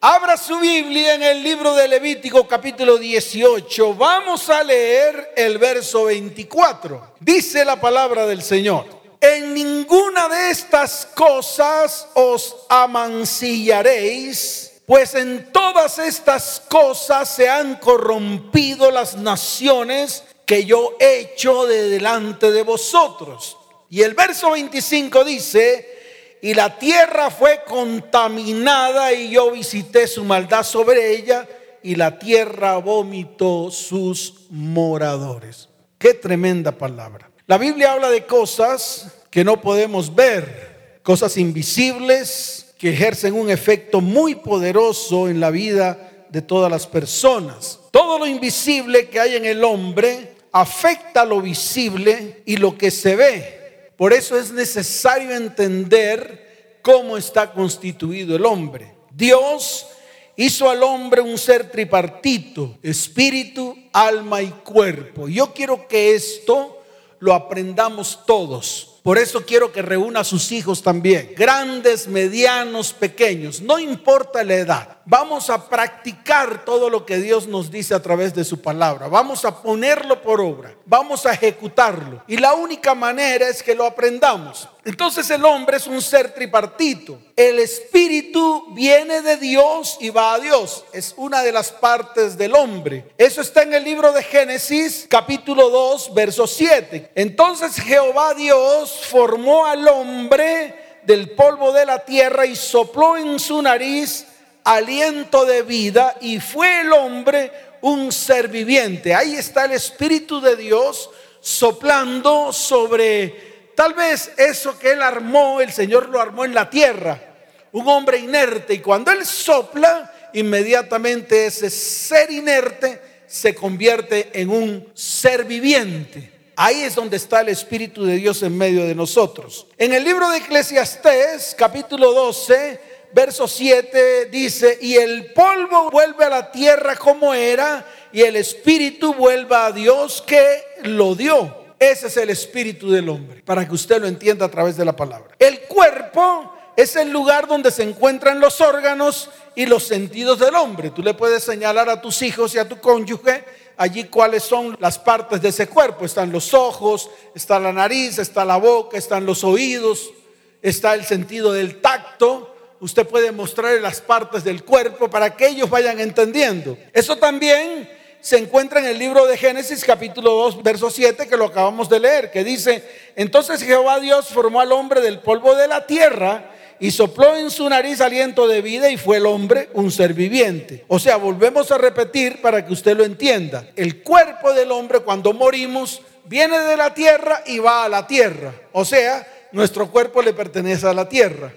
Abra su Biblia en el libro de Levítico capítulo 18. Vamos a leer el verso 24. Dice la palabra del Señor. En ninguna de estas cosas os amancillaréis, pues en todas estas cosas se han corrompido las naciones que yo he hecho de delante de vosotros. Y el verso 25 dice, y la tierra fue contaminada y yo visité su maldad sobre ella y la tierra vomitó sus moradores. Qué tremenda palabra. La Biblia habla de cosas que no podemos ver, cosas invisibles que ejercen un efecto muy poderoso en la vida de todas las personas. Todo lo invisible que hay en el hombre afecta lo visible y lo que se ve. Por eso es necesario entender cómo está constituido el hombre. Dios hizo al hombre un ser tripartito, espíritu, alma y cuerpo. Yo quiero que esto lo aprendamos todos. Por eso quiero que reúna a sus hijos también, grandes, medianos, pequeños, no importa la edad. Vamos a practicar todo lo que Dios nos dice a través de su palabra. Vamos a ponerlo por obra. Vamos a ejecutarlo. Y la única manera es que lo aprendamos. Entonces el hombre es un ser tripartito. El espíritu viene de Dios y va a Dios. Es una de las partes del hombre. Eso está en el libro de Génesis capítulo 2, verso 7. Entonces Jehová Dios formó al hombre del polvo de la tierra y sopló en su nariz aliento de vida y fue el hombre un ser viviente. Ahí está el Espíritu de Dios soplando sobre tal vez eso que él armó, el Señor lo armó en la tierra, un hombre inerte. Y cuando él sopla, inmediatamente ese ser inerte se convierte en un ser viviente. Ahí es donde está el Espíritu de Dios en medio de nosotros. En el libro de Eclesiastés, capítulo 12, verso 7 dice, y el polvo vuelve a la tierra como era, y el espíritu vuelve a Dios que lo dio. Ese es el espíritu del hombre, para que usted lo entienda a través de la palabra. El cuerpo es el lugar donde se encuentran los órganos y los sentidos del hombre. Tú le puedes señalar a tus hijos y a tu cónyuge allí cuáles son las partes de ese cuerpo. Están los ojos, está la nariz, está la boca, están los oídos, está el sentido del tacto usted puede mostrar las partes del cuerpo para que ellos vayan entendiendo. Eso también se encuentra en el libro de Génesis capítulo 2, verso 7, que lo acabamos de leer, que dice, entonces Jehová Dios formó al hombre del polvo de la tierra y sopló en su nariz aliento de vida y fue el hombre un ser viviente. O sea, volvemos a repetir para que usted lo entienda. El cuerpo del hombre cuando morimos viene de la tierra y va a la tierra. O sea, nuestro cuerpo le pertenece a la tierra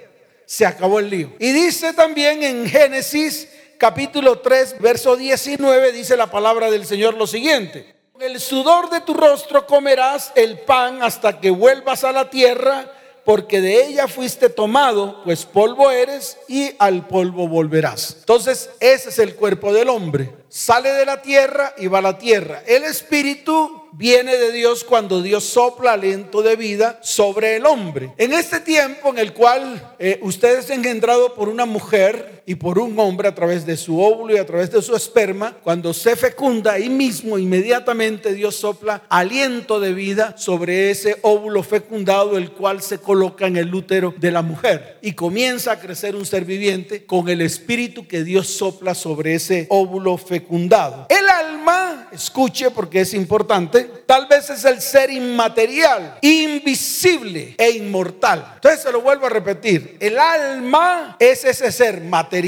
se acabó el lío. Y dice también en Génesis capítulo 3, verso 19, dice la palabra del Señor lo siguiente. El sudor de tu rostro comerás el pan hasta que vuelvas a la tierra, porque de ella fuiste tomado, pues polvo eres y al polvo volverás. Entonces, ese es el cuerpo del hombre. Sale de la tierra y va a la tierra. El espíritu viene de Dios cuando Dios sopla aliento de vida sobre el hombre. En este tiempo en el cual eh, usted es engendrado por una mujer y por un hombre a través de su óvulo y a través de su esperma, cuando se fecunda, ahí mismo inmediatamente Dios sopla aliento de vida sobre ese óvulo fecundado, el cual se coloca en el útero de la mujer y comienza a crecer un ser viviente con el espíritu que Dios sopla sobre ese óvulo fecundado. El alma, escuche porque es importante, tal vez es el ser inmaterial, invisible e inmortal. Entonces se lo vuelvo a repetir. El alma es ese ser material,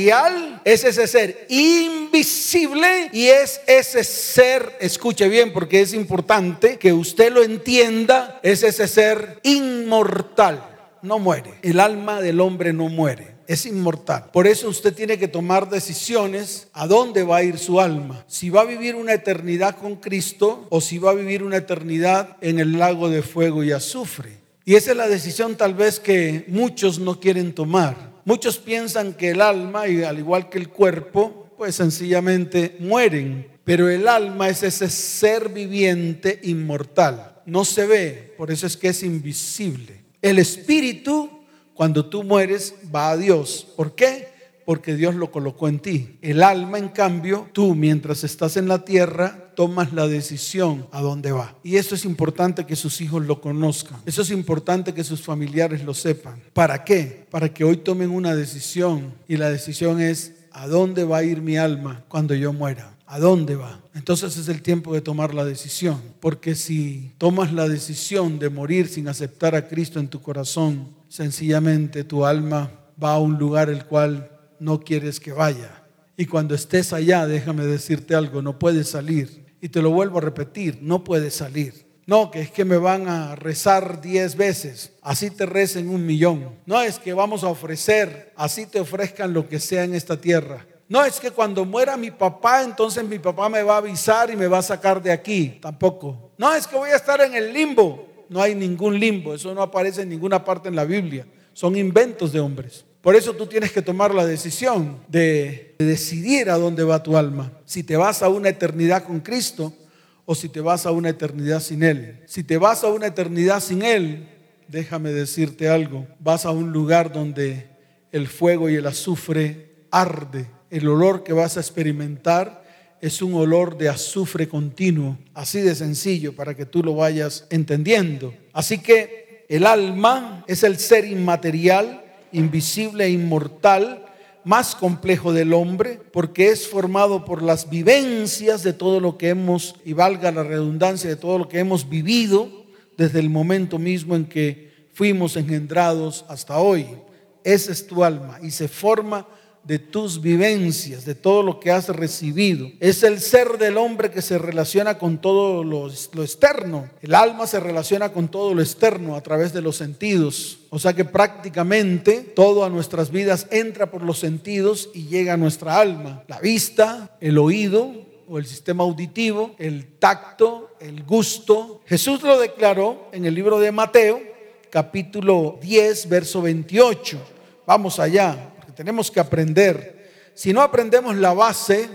es ese ser invisible y es ese ser, escuche bien porque es importante que usted lo entienda, es ese ser inmortal. No muere. El alma del hombre no muere es inmortal. Por eso usted tiene que tomar decisiones a dónde va a ir su alma. Si va a vivir una eternidad con Cristo o si va a vivir una eternidad en el lago de fuego y azufre. Y esa es la decisión tal vez que muchos no quieren tomar. Muchos piensan que el alma, y al igual que el cuerpo, pues sencillamente mueren. Pero el alma es ese ser viviente inmortal. No se ve, por eso es que es invisible. El espíritu cuando tú mueres va a Dios. ¿Por qué? Porque Dios lo colocó en ti. El alma, en cambio, tú mientras estás en la tierra, tomas la decisión a dónde va. Y eso es importante que sus hijos lo conozcan. Eso es importante que sus familiares lo sepan. ¿Para qué? Para que hoy tomen una decisión. Y la decisión es, ¿a dónde va a ir mi alma cuando yo muera? ¿A dónde va? Entonces es el tiempo de tomar la decisión. Porque si tomas la decisión de morir sin aceptar a Cristo en tu corazón, sencillamente tu alma va a un lugar el cual no quieres que vaya. Y cuando estés allá, déjame decirte algo, no puedes salir. Y te lo vuelvo a repetir, no puedes salir. No, que es que me van a rezar diez veces, así te recen un millón. No es que vamos a ofrecer, así te ofrezcan lo que sea en esta tierra. No es que cuando muera mi papá, entonces mi papá me va a avisar y me va a sacar de aquí. Tampoco. No es que voy a estar en el limbo. No hay ningún limbo. Eso no aparece en ninguna parte en la Biblia. Son inventos de hombres. Por eso tú tienes que tomar la decisión de, decidir a dónde va tu alma. Si te vas a una eternidad con Cristo o si te vas a una eternidad sin Él. Si te vas a una eternidad sin Él, déjame decirte algo, vas a un lugar donde el fuego y el azufre arde. El olor que vas a experimentar es un olor de azufre continuo, así de sencillo para que tú lo vayas entendiendo. Así que el alma es el ser inmaterial invisible e inmortal, más complejo del hombre, porque es formado por las vivencias de todo lo que hemos, y valga la redundancia, de todo lo que hemos vivido desde el momento mismo en que fuimos engendrados hasta hoy. Esa es tu alma y se forma de tus vivencias, de todo lo que has recibido. Es el ser del hombre que se relaciona con todo lo, externo. El alma se relaciona con todo lo externo a través de los sentidos. O sea que prácticamente todo a nuestras vidas entra por los sentidos y llega a nuestra alma. La vista, el oído o el sistema auditivo, el tacto, el gusto. Jesús lo declaró en el libro de Mateo, capítulo 10, verso 28. Vamos allá tenemos que aprender. Si no aprendemos la base,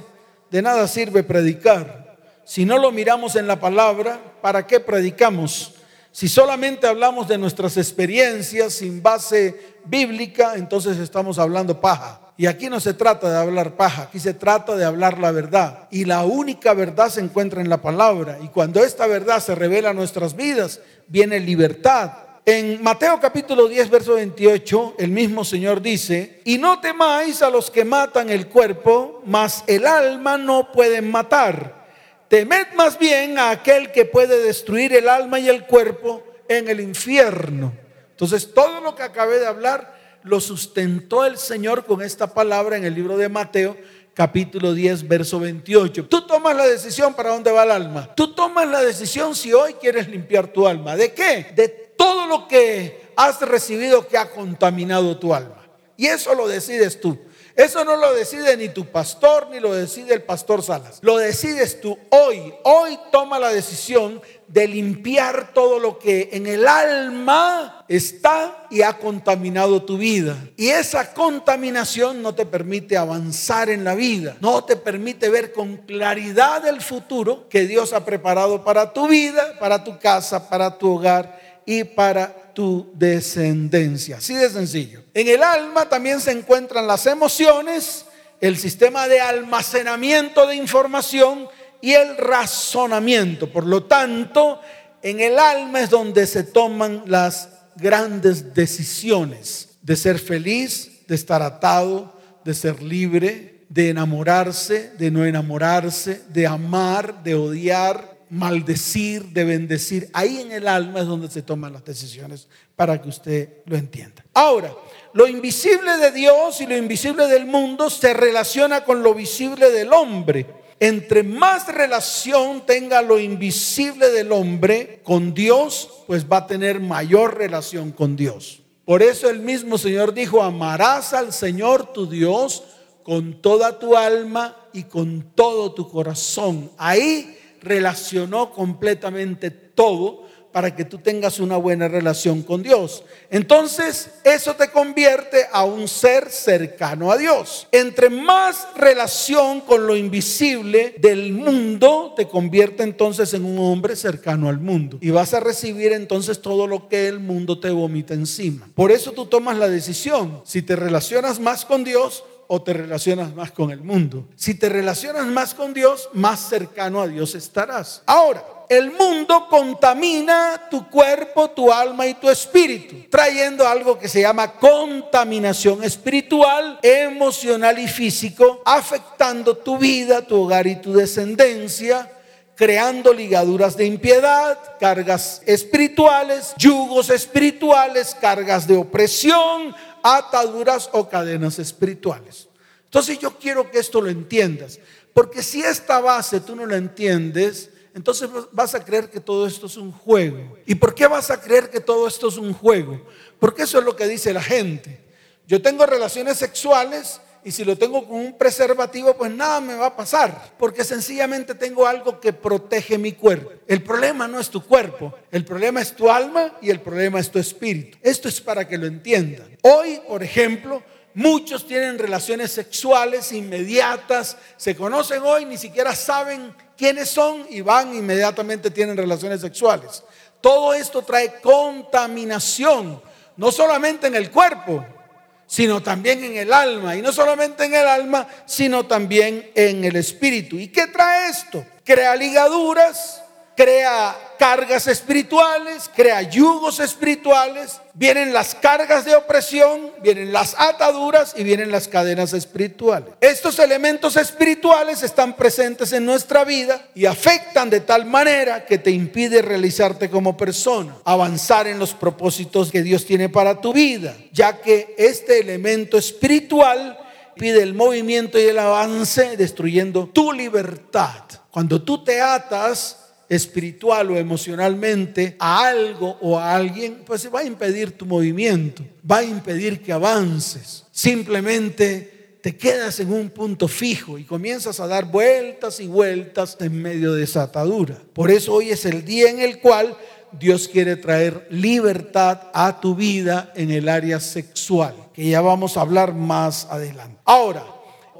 de nada sirve predicar. Si no lo miramos en la palabra, ¿para qué predicamos? Si solamente hablamos de nuestras experiencias sin base bíblica, entonces estamos hablando paja. Y aquí no se trata de hablar paja, aquí se trata de hablar la verdad. Y la única verdad se encuentra en la palabra. Y cuando esta verdad se revela a nuestras vidas, viene libertad, en Mateo capítulo 10, verso 28, el mismo Señor dice, y no temáis a los que matan el cuerpo, mas el alma no pueden matar. Temed más bien a aquel que puede destruir el alma y el cuerpo en el infierno. Entonces, todo lo que acabé de hablar lo sustentó el Señor con esta palabra en el libro de Mateo capítulo 10, verso 28. Tú tomas la decisión para dónde va el alma. Tú tomas la decisión si hoy quieres limpiar tu alma. ¿De qué? De todo lo que has recibido que ha contaminado tu alma. Y eso lo decides tú. Eso no lo decide ni tu pastor ni lo decide el pastor Salas. Lo decides tú hoy. Hoy toma la decisión de limpiar todo lo que en el alma está y ha contaminado tu vida. Y esa contaminación no te permite avanzar en la vida. No te permite ver con claridad el futuro que Dios ha preparado para tu vida, para tu casa, para tu hogar y para tu descendencia. Así de sencillo. En el alma también se encuentran las emociones, el sistema de almacenamiento de información y el razonamiento. Por lo tanto, en el alma es donde se toman las grandes decisiones de ser feliz, de estar atado, de ser libre, de enamorarse, de no enamorarse, de amar, de odiar, maldecir, de bendecir. Ahí en el alma es donde se toman las decisiones para que usted lo entienda. Ahora, lo invisible de Dios y lo invisible del mundo se relaciona con lo visible del hombre. Entre más relación tenga lo invisible del hombre con Dios, pues va a tener mayor relación con Dios. Por eso el mismo Señor dijo, amarás al Señor tu Dios con toda tu alma y con todo tu corazón. Ahí relacionó completamente todo para que tú tengas una buena relación con Dios. Entonces, eso te convierte a un ser cercano a Dios. Entre más relación con lo invisible del mundo, te convierte entonces en un hombre cercano al mundo. Y vas a recibir entonces todo lo que el mundo te vomita encima. Por eso tú tomas la decisión. Si te relacionas más con Dios, o te relacionas más con el mundo. Si te relacionas más con Dios, más cercano a Dios estarás. Ahora, el mundo contamina tu cuerpo, tu alma y tu espíritu, trayendo algo que se llama contaminación espiritual, emocional y físico, afectando tu vida, tu hogar y tu descendencia creando ligaduras de impiedad, cargas espirituales, yugos espirituales, cargas de opresión, ataduras o cadenas espirituales. Entonces yo quiero que esto lo entiendas, porque si esta base tú no la entiendes, entonces vas a creer que todo esto es un juego. ¿Y por qué vas a creer que todo esto es un juego? Porque eso es lo que dice la gente. Yo tengo relaciones sexuales y si lo tengo con un preservativo, pues nada me va a pasar, porque sencillamente tengo algo que protege mi cuerpo. El problema no es tu cuerpo, el problema es tu alma y el problema es tu espíritu. Esto es para que lo entiendan. Hoy, por ejemplo, muchos tienen relaciones sexuales inmediatas, se conocen hoy, ni siquiera saben quiénes son y van inmediatamente tienen relaciones sexuales. Todo esto trae contaminación, no solamente en el cuerpo, sino también en el alma. Y no solamente en el alma, sino también en el espíritu. ¿Y qué trae esto? Crea ligaduras, crea cargas espirituales, crea yugos espirituales, vienen las cargas de opresión, vienen las ataduras y vienen las cadenas espirituales. Estos elementos espirituales están presentes en nuestra vida y afectan de tal manera que te impide realizarte como persona, avanzar en los propósitos que Dios tiene para tu vida, ya que este elemento espiritual pide el movimiento y el avance destruyendo tu libertad. Cuando tú te atas espiritual o emocionalmente a algo o a alguien, pues va a impedir tu movimiento, va a impedir que avances. Simplemente te quedas en un punto fijo y comienzas a dar vueltas y vueltas en medio de esa atadura. Por eso hoy es el día en el cual Dios quiere traer libertad a tu vida en el área sexual, que ya vamos a hablar más adelante. Ahora,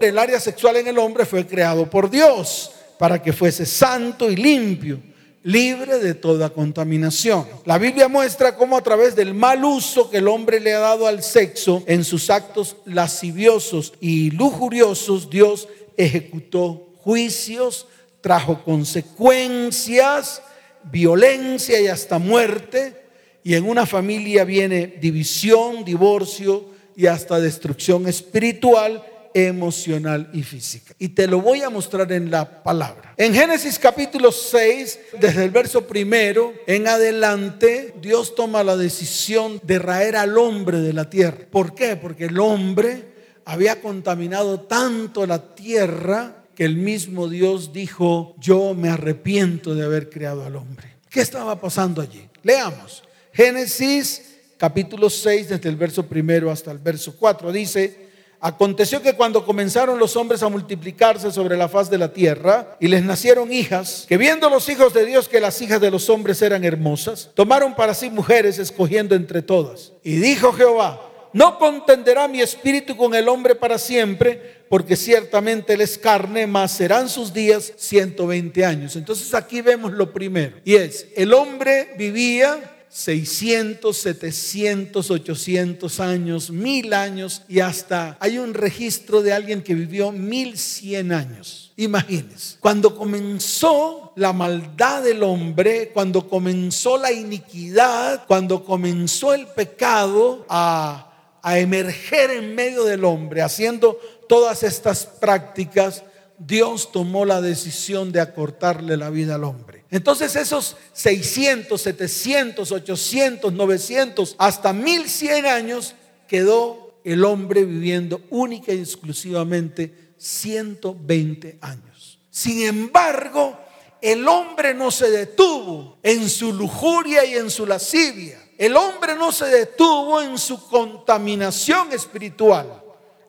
el área sexual en el hombre fue creado por Dios para que fuese santo y limpio, libre de toda contaminación. La Biblia muestra cómo a través del mal uso que el hombre le ha dado al sexo en sus actos lasciviosos y lujuriosos, Dios ejecutó juicios, trajo consecuencias, violencia y hasta muerte. Y en una familia viene división, divorcio y hasta destrucción espiritual emocional y física. Y te lo voy a mostrar en la palabra. En Génesis capítulo 6, desde el verso primero en adelante, Dios toma la decisión de raer al hombre de la tierra. ¿Por qué? Porque el hombre había contaminado tanto la tierra que el mismo Dios dijo, yo me arrepiento de haber creado al hombre. ¿Qué estaba pasando allí? Leamos. Génesis capítulo 6, desde el verso primero hasta el verso 4, dice, Aconteció que cuando comenzaron los hombres a multiplicarse sobre la faz de la tierra y les nacieron hijas, que viendo los hijos de Dios que las hijas de los hombres eran hermosas, tomaron para sí mujeres escogiendo entre todas. Y dijo Jehová, no contenderá mi espíritu con el hombre para siempre, porque ciertamente él es carne, mas serán sus días 120 años. Entonces aquí vemos lo primero, y es, el hombre vivía 600, 700, 800 años, mil años y hasta hay un registro de alguien que vivió 1100 años. Imagínense, cuando comenzó la maldad del hombre, cuando comenzó la iniquidad, cuando comenzó el pecado a, a emerger en medio del hombre, haciendo todas estas prácticas, Dios tomó la decisión de acortarle la vida al hombre. Entonces esos 600, 700, 800, 900, hasta 1100 años quedó el hombre viviendo única y exclusivamente 120 años. Sin embargo, el hombre no se detuvo en su lujuria y en su lascivia. El hombre no se detuvo en su contaminación espiritual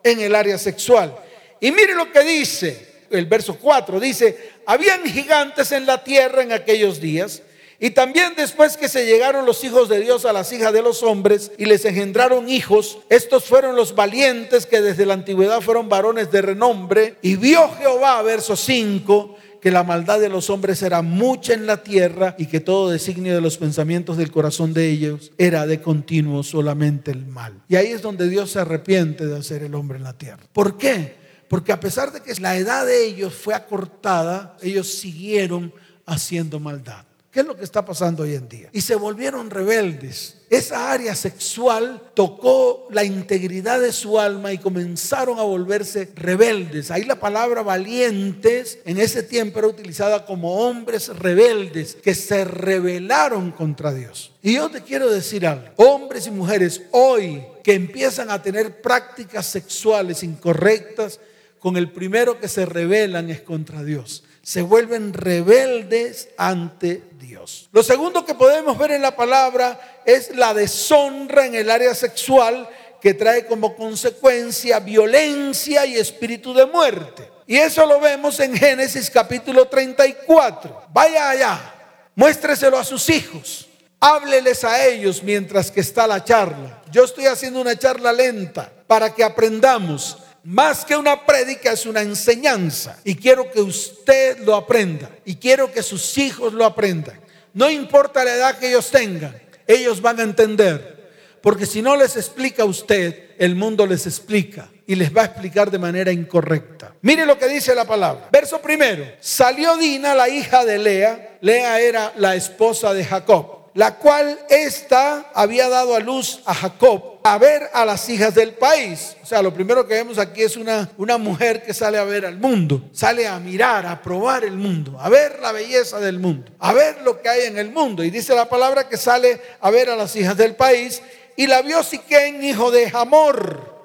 en el área sexual. Y mire lo que dice el verso 4, dice, habían gigantes en la tierra en aquellos días. Y también después que se llegaron los hijos de Dios a las hijas de los hombres y les engendraron hijos, estos fueron los valientes que desde la antigüedad fueron varones de renombre. Y vio Jehová, verso 5, que la maldad de los hombres era mucha en la tierra y que todo designio de los pensamientos del corazón de ellos era de continuo solamente el mal. Y ahí es donde Dios se arrepiente de hacer el hombre en la tierra. ¿Por qué? Porque a pesar de que la edad de ellos fue acortada, ellos siguieron haciendo maldad. ¿Qué es lo que está pasando hoy en día? Y se volvieron rebeldes. Esa área sexual tocó la integridad de su alma y comenzaron a volverse rebeldes. Ahí la palabra valientes en ese tiempo era utilizada como hombres rebeldes que se rebelaron contra Dios. Y yo te quiero decir algo, hombres y mujeres hoy que empiezan a tener prácticas sexuales incorrectas, con el primero que se rebelan es contra Dios se vuelven rebeldes ante Dios. Lo segundo que podemos ver en la palabra es la deshonra en el área sexual que trae como consecuencia violencia y espíritu de muerte. Y eso lo vemos en Génesis capítulo 34. Vaya allá, muéstreselo a sus hijos, hábleles a ellos mientras que está la charla. Yo estoy haciendo una charla lenta para que aprendamos más que una prédica es una enseñanza. Y quiero que usted lo aprenda. Y quiero que sus hijos lo aprendan. No importa la edad que ellos tengan, ellos van a entender. Porque si no les explica usted, el mundo les explica y les va a explicar de manera incorrecta. Mire lo que dice la palabra. Verso primero. Salió Dina, la hija de Lea. Lea era la esposa de Jacob la cual ésta había dado a luz a Jacob a ver a las hijas del país. O sea, lo primero que vemos aquí es una, una mujer que sale a ver al mundo, sale a mirar, a probar el mundo, a ver la belleza del mundo, a ver lo que hay en el mundo. Y dice la palabra que sale a ver a las hijas del país y la vio Siquén, hijo de Hamor,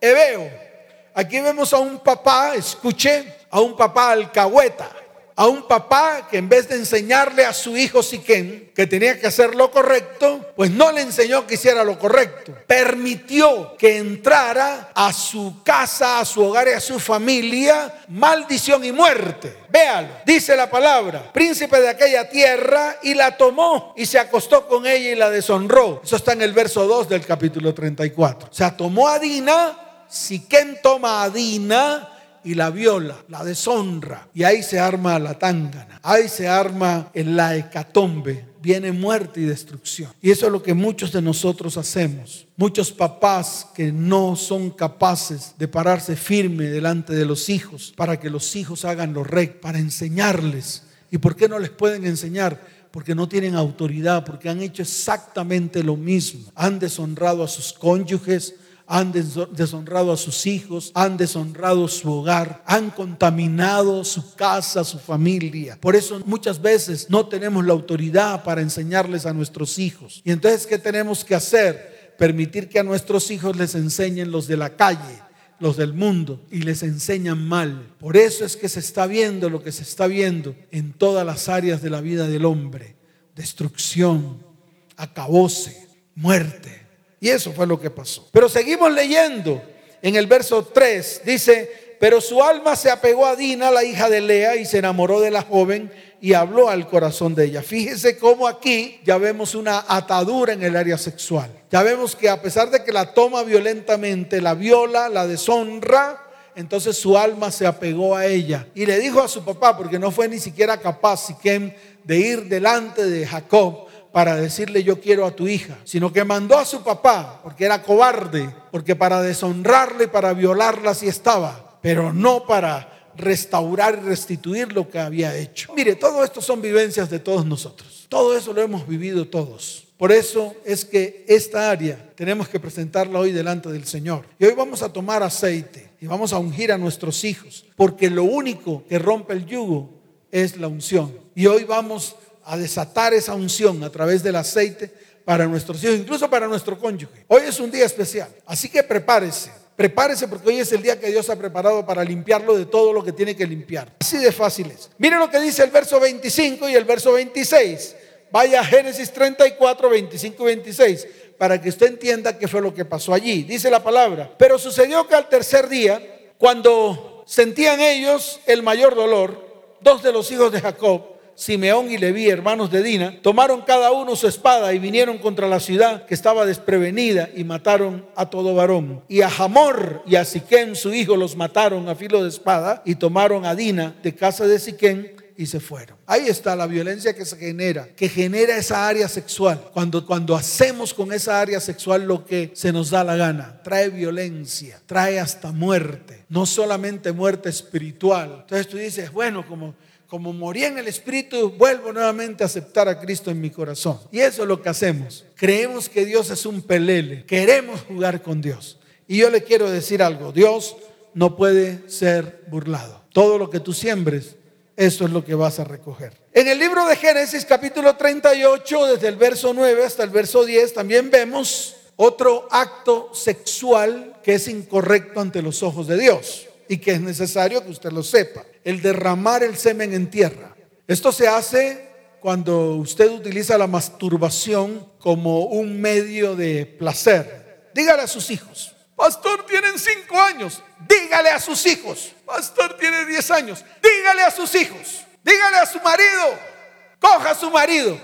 Ebeo. Aquí vemos a un papá, escuche, a un papá alcahueta a un papá que en vez de enseñarle a su hijo Siquén que tenía que hacer lo correcto, pues no le enseñó que hiciera lo correcto. Permitió que entrara a su casa, a su hogar y a su familia maldición y muerte. Véalo, dice la palabra, príncipe de aquella tierra y la tomó y se acostó con ella y la deshonró. Eso está en el verso 2 del capítulo 34. O sea, tomó a Dina, Siquén toma a Dina y la viola, la deshonra. Y ahí se arma la tángana, ahí se arma en la hecatombe, viene muerte y destrucción. Y eso es lo que muchos de nosotros hacemos. Muchos papás que no son capaces de pararse firme delante de los hijos para que los hijos hagan lo recto, para enseñarles. ¿Y por qué no les pueden enseñar? Porque no tienen autoridad, porque han hecho exactamente lo mismo. Han deshonrado a sus cónyuges, han deshonrado a sus hijos, han deshonrado su hogar, han contaminado su casa, su familia. Por eso muchas veces no tenemos la autoridad para enseñarles a nuestros hijos. Y entonces, ¿qué tenemos que hacer? Permitir que a nuestros hijos les enseñen los de la calle, los del mundo y les enseñan mal. Por eso es que se está viendo lo que se está viendo en todas las áreas de la vida del hombre. Destrucción, acabose, muerte. Y eso fue lo que pasó. Pero seguimos leyendo. En el verso 3 dice, pero su alma se apegó a Dina, la hija de Lea, y se enamoró de la joven y habló al corazón de ella. Fíjese cómo aquí ya vemos una atadura en el área sexual. Ya vemos que a pesar de que la toma violentamente, la viola, la deshonra, entonces su alma se apegó a ella. Y le dijo a su papá, porque no fue ni siquiera capaz Siquem de ir delante de Jacob, para decirle yo quiero a tu hija, sino que mandó a su papá porque era cobarde, porque para deshonrarle, para violarla así estaba, pero no para restaurar y restituir lo que había hecho. Mire, todo esto son vivencias de todos nosotros. Todo eso lo hemos vivido todos. Por eso es que esta área tenemos que presentarla hoy delante del Señor. Y hoy vamos a tomar aceite y vamos a ungir a nuestros hijos, porque lo único que rompe el yugo es la unción. Y hoy vamos a desatar esa unción a través del aceite para nuestros hijos, incluso para nuestro cónyuge. Hoy es un día especial, así que prepárese. Prepárese porque hoy es el día que Dios ha preparado para limpiarlo de todo lo que tiene que limpiar. Así de fácil es. Miren lo que dice el verso 25 y el verso 26. Vaya a Génesis 34, 25 y 26 para que usted entienda qué fue lo que pasó allí. Dice la palabra. Pero sucedió que al tercer día, cuando sentían ellos el mayor dolor, dos de los hijos de Jacob, Simeón y Leví, hermanos de Dina, tomaron cada uno su espada y vinieron contra la ciudad que estaba desprevenida y mataron a todo varón. Y a Hamor y a Siquén, su hijo, los mataron a filo de espada y tomaron a Dina de casa de Siquén y se fueron. Ahí está la violencia que se genera, que genera esa área sexual. Cuando, cuando hacemos con esa área sexual lo que se nos da la gana, trae violencia, trae hasta muerte, no solamente muerte espiritual. Entonces tú dices, bueno, como como morí en el Espíritu, vuelvo nuevamente a aceptar a Cristo en mi corazón. Y eso es lo que hacemos. Creemos que Dios es un pelele. Queremos jugar con Dios. Y yo le quiero decir algo. Dios no puede ser burlado. Todo lo que tú siembres, eso es lo que vas a recoger. En el libro de Génesis capítulo 38, desde el verso 9 hasta el verso 10, también vemos otro acto sexual que es incorrecto ante los ojos de Dios y que es necesario que usted lo sepa. El derramar el semen en tierra. Esto se hace cuando usted utiliza la masturbación como un medio de placer. Dígale a sus hijos, Pastor, tienen cinco años. Dígale a sus hijos. Pastor, tiene diez años. Dígale a sus hijos. Dígale a su marido. Coja a su marido.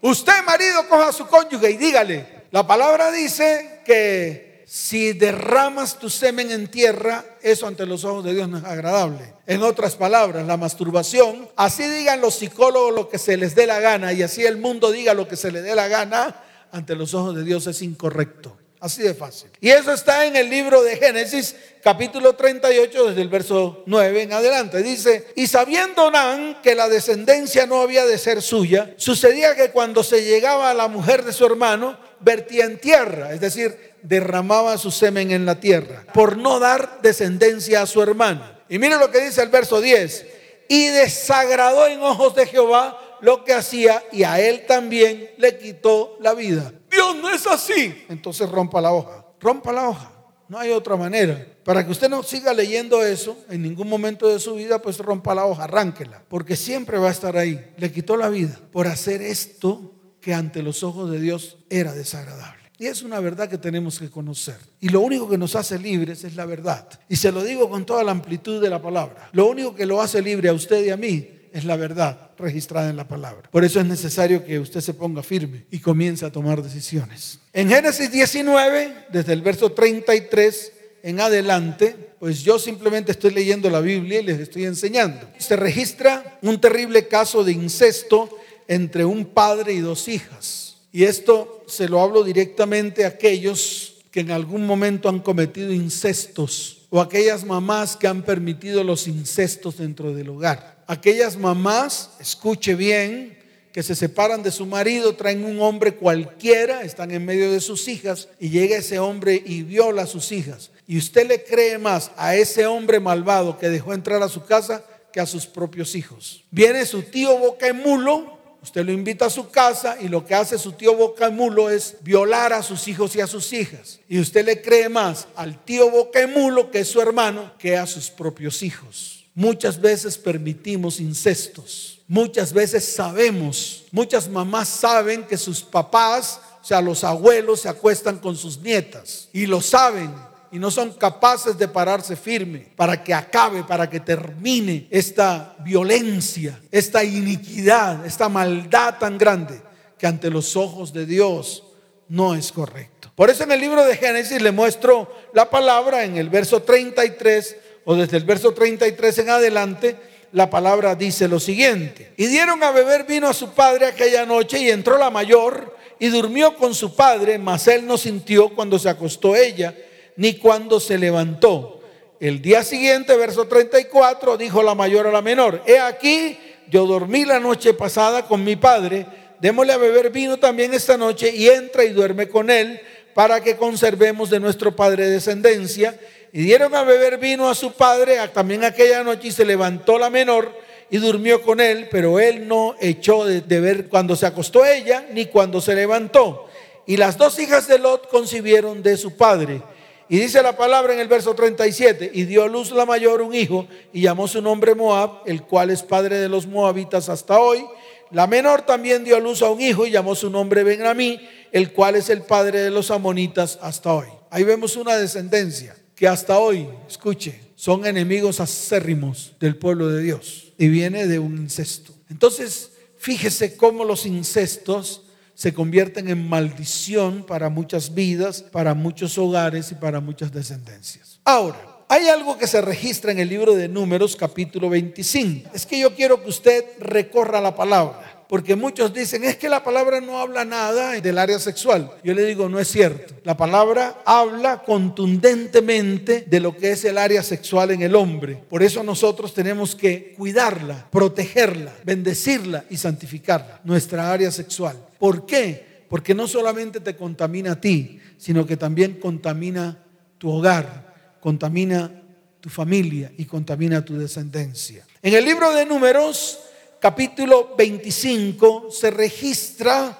Usted, marido, coja a su cónyuge y dígale. La palabra dice que si derramas tu semen en tierra, eso ante los ojos de Dios no es agradable. En otras palabras, la masturbación, así digan los psicólogos lo que se les dé la gana y así el mundo diga lo que se le dé la gana, ante los ojos de Dios es incorrecto. Así de fácil. Y eso está en el libro de Génesis, capítulo 38, desde el verso 9 en adelante. Dice, y sabiendo Nan que la descendencia no había de ser suya, sucedía que cuando se llegaba a la mujer de su hermano, vertía en tierra, es decir, derramaba su semen en la tierra, por no dar descendencia a su hermano. Y mire lo que dice el verso 10, y desagradó en ojos de Jehová lo que hacía y a él también le quitó la vida. Dios no es así. Entonces rompa la hoja. Rompa la hoja. No hay otra manera. Para que usted no siga leyendo eso en ningún momento de su vida, pues rompa la hoja, arránquela. Porque siempre va a estar ahí. Le quitó la vida por hacer esto que ante los ojos de Dios era desagradable. Y es una verdad que tenemos que conocer. Y lo único que nos hace libres es la verdad. Y se lo digo con toda la amplitud de la palabra. Lo único que lo hace libre a usted y a mí es la verdad registrada en la palabra. Por eso es necesario que usted se ponga firme y comience a tomar decisiones. En Génesis 19, desde el verso 33 en adelante, pues yo simplemente estoy leyendo la Biblia y les estoy enseñando. Se registra un terrible caso de incesto entre un padre y dos hijas. Y esto se lo hablo directamente a aquellos que en algún momento han cometido incestos o aquellas mamás que han permitido los incestos dentro del hogar aquellas mamás, escuche bien, que se separan de su marido, traen un hombre cualquiera, están en medio de sus hijas y llega ese hombre y viola a sus hijas. Y usted le cree más a ese hombre malvado que dejó entrar a su casa que a sus propios hijos. Viene su tío boca mulo, usted lo invita a su casa y lo que hace su tío boca mulo es violar a sus hijos y a sus hijas. Y usted le cree más al tío boca mulo, que es su hermano, que a sus propios hijos. Muchas veces permitimos incestos. Muchas veces sabemos, muchas mamás saben que sus papás, o sea, los abuelos se acuestan con sus nietas y lo saben y no son capaces de pararse firme para que acabe, para que termine esta violencia, esta iniquidad, esta maldad tan grande que ante los ojos de Dios no es correcto. Por eso en el libro de Génesis le muestro la palabra en el verso 33 o desde el verso 33 en adelante, la palabra dice lo siguiente. Y dieron a beber vino a su padre aquella noche y entró la mayor y durmió con su padre, mas él no sintió cuando se acostó ella, ni cuando se levantó. El día siguiente, verso 34, dijo la mayor a la menor, he aquí, yo dormí la noche pasada con mi padre, démosle a beber vino también esta noche y entra y duerme con él para que conservemos de nuestro padre descendencia y dieron a beber vino a su padre también aquella noche y se levantó la menor y durmió con él, pero él no echó de, de ver cuando se acostó ella ni cuando se levantó. Y las dos hijas de Lot concibieron de su padre. Y dice la palabra en el verso 37, y dio a luz la mayor un hijo y llamó su nombre Moab, el cual es padre de los moabitas hasta hoy. La menor también dio a luz a un hijo y llamó su nombre Benjamí, el cual es el padre de los amonitas hasta hoy. Ahí vemos una descendencia que hasta hoy, escuche, son enemigos acérrimos del pueblo de Dios y viene de un incesto. Entonces, fíjese cómo los incestos se convierten en maldición para muchas vidas, para muchos hogares y para muchas descendencias. Ahora, hay algo que se registra en el libro de Números capítulo 25. Es que yo quiero que usted recorra la palabra porque muchos dicen, es que la palabra no habla nada del área sexual. Yo le digo, no es cierto. La palabra habla contundentemente de lo que es el área sexual en el hombre. Por eso nosotros tenemos que cuidarla, protegerla, bendecirla y santificarla, nuestra área sexual. ¿Por qué? Porque no solamente te contamina a ti, sino que también contamina tu hogar, contamina tu familia y contamina tu descendencia. En el libro de números capítulo 25 se registra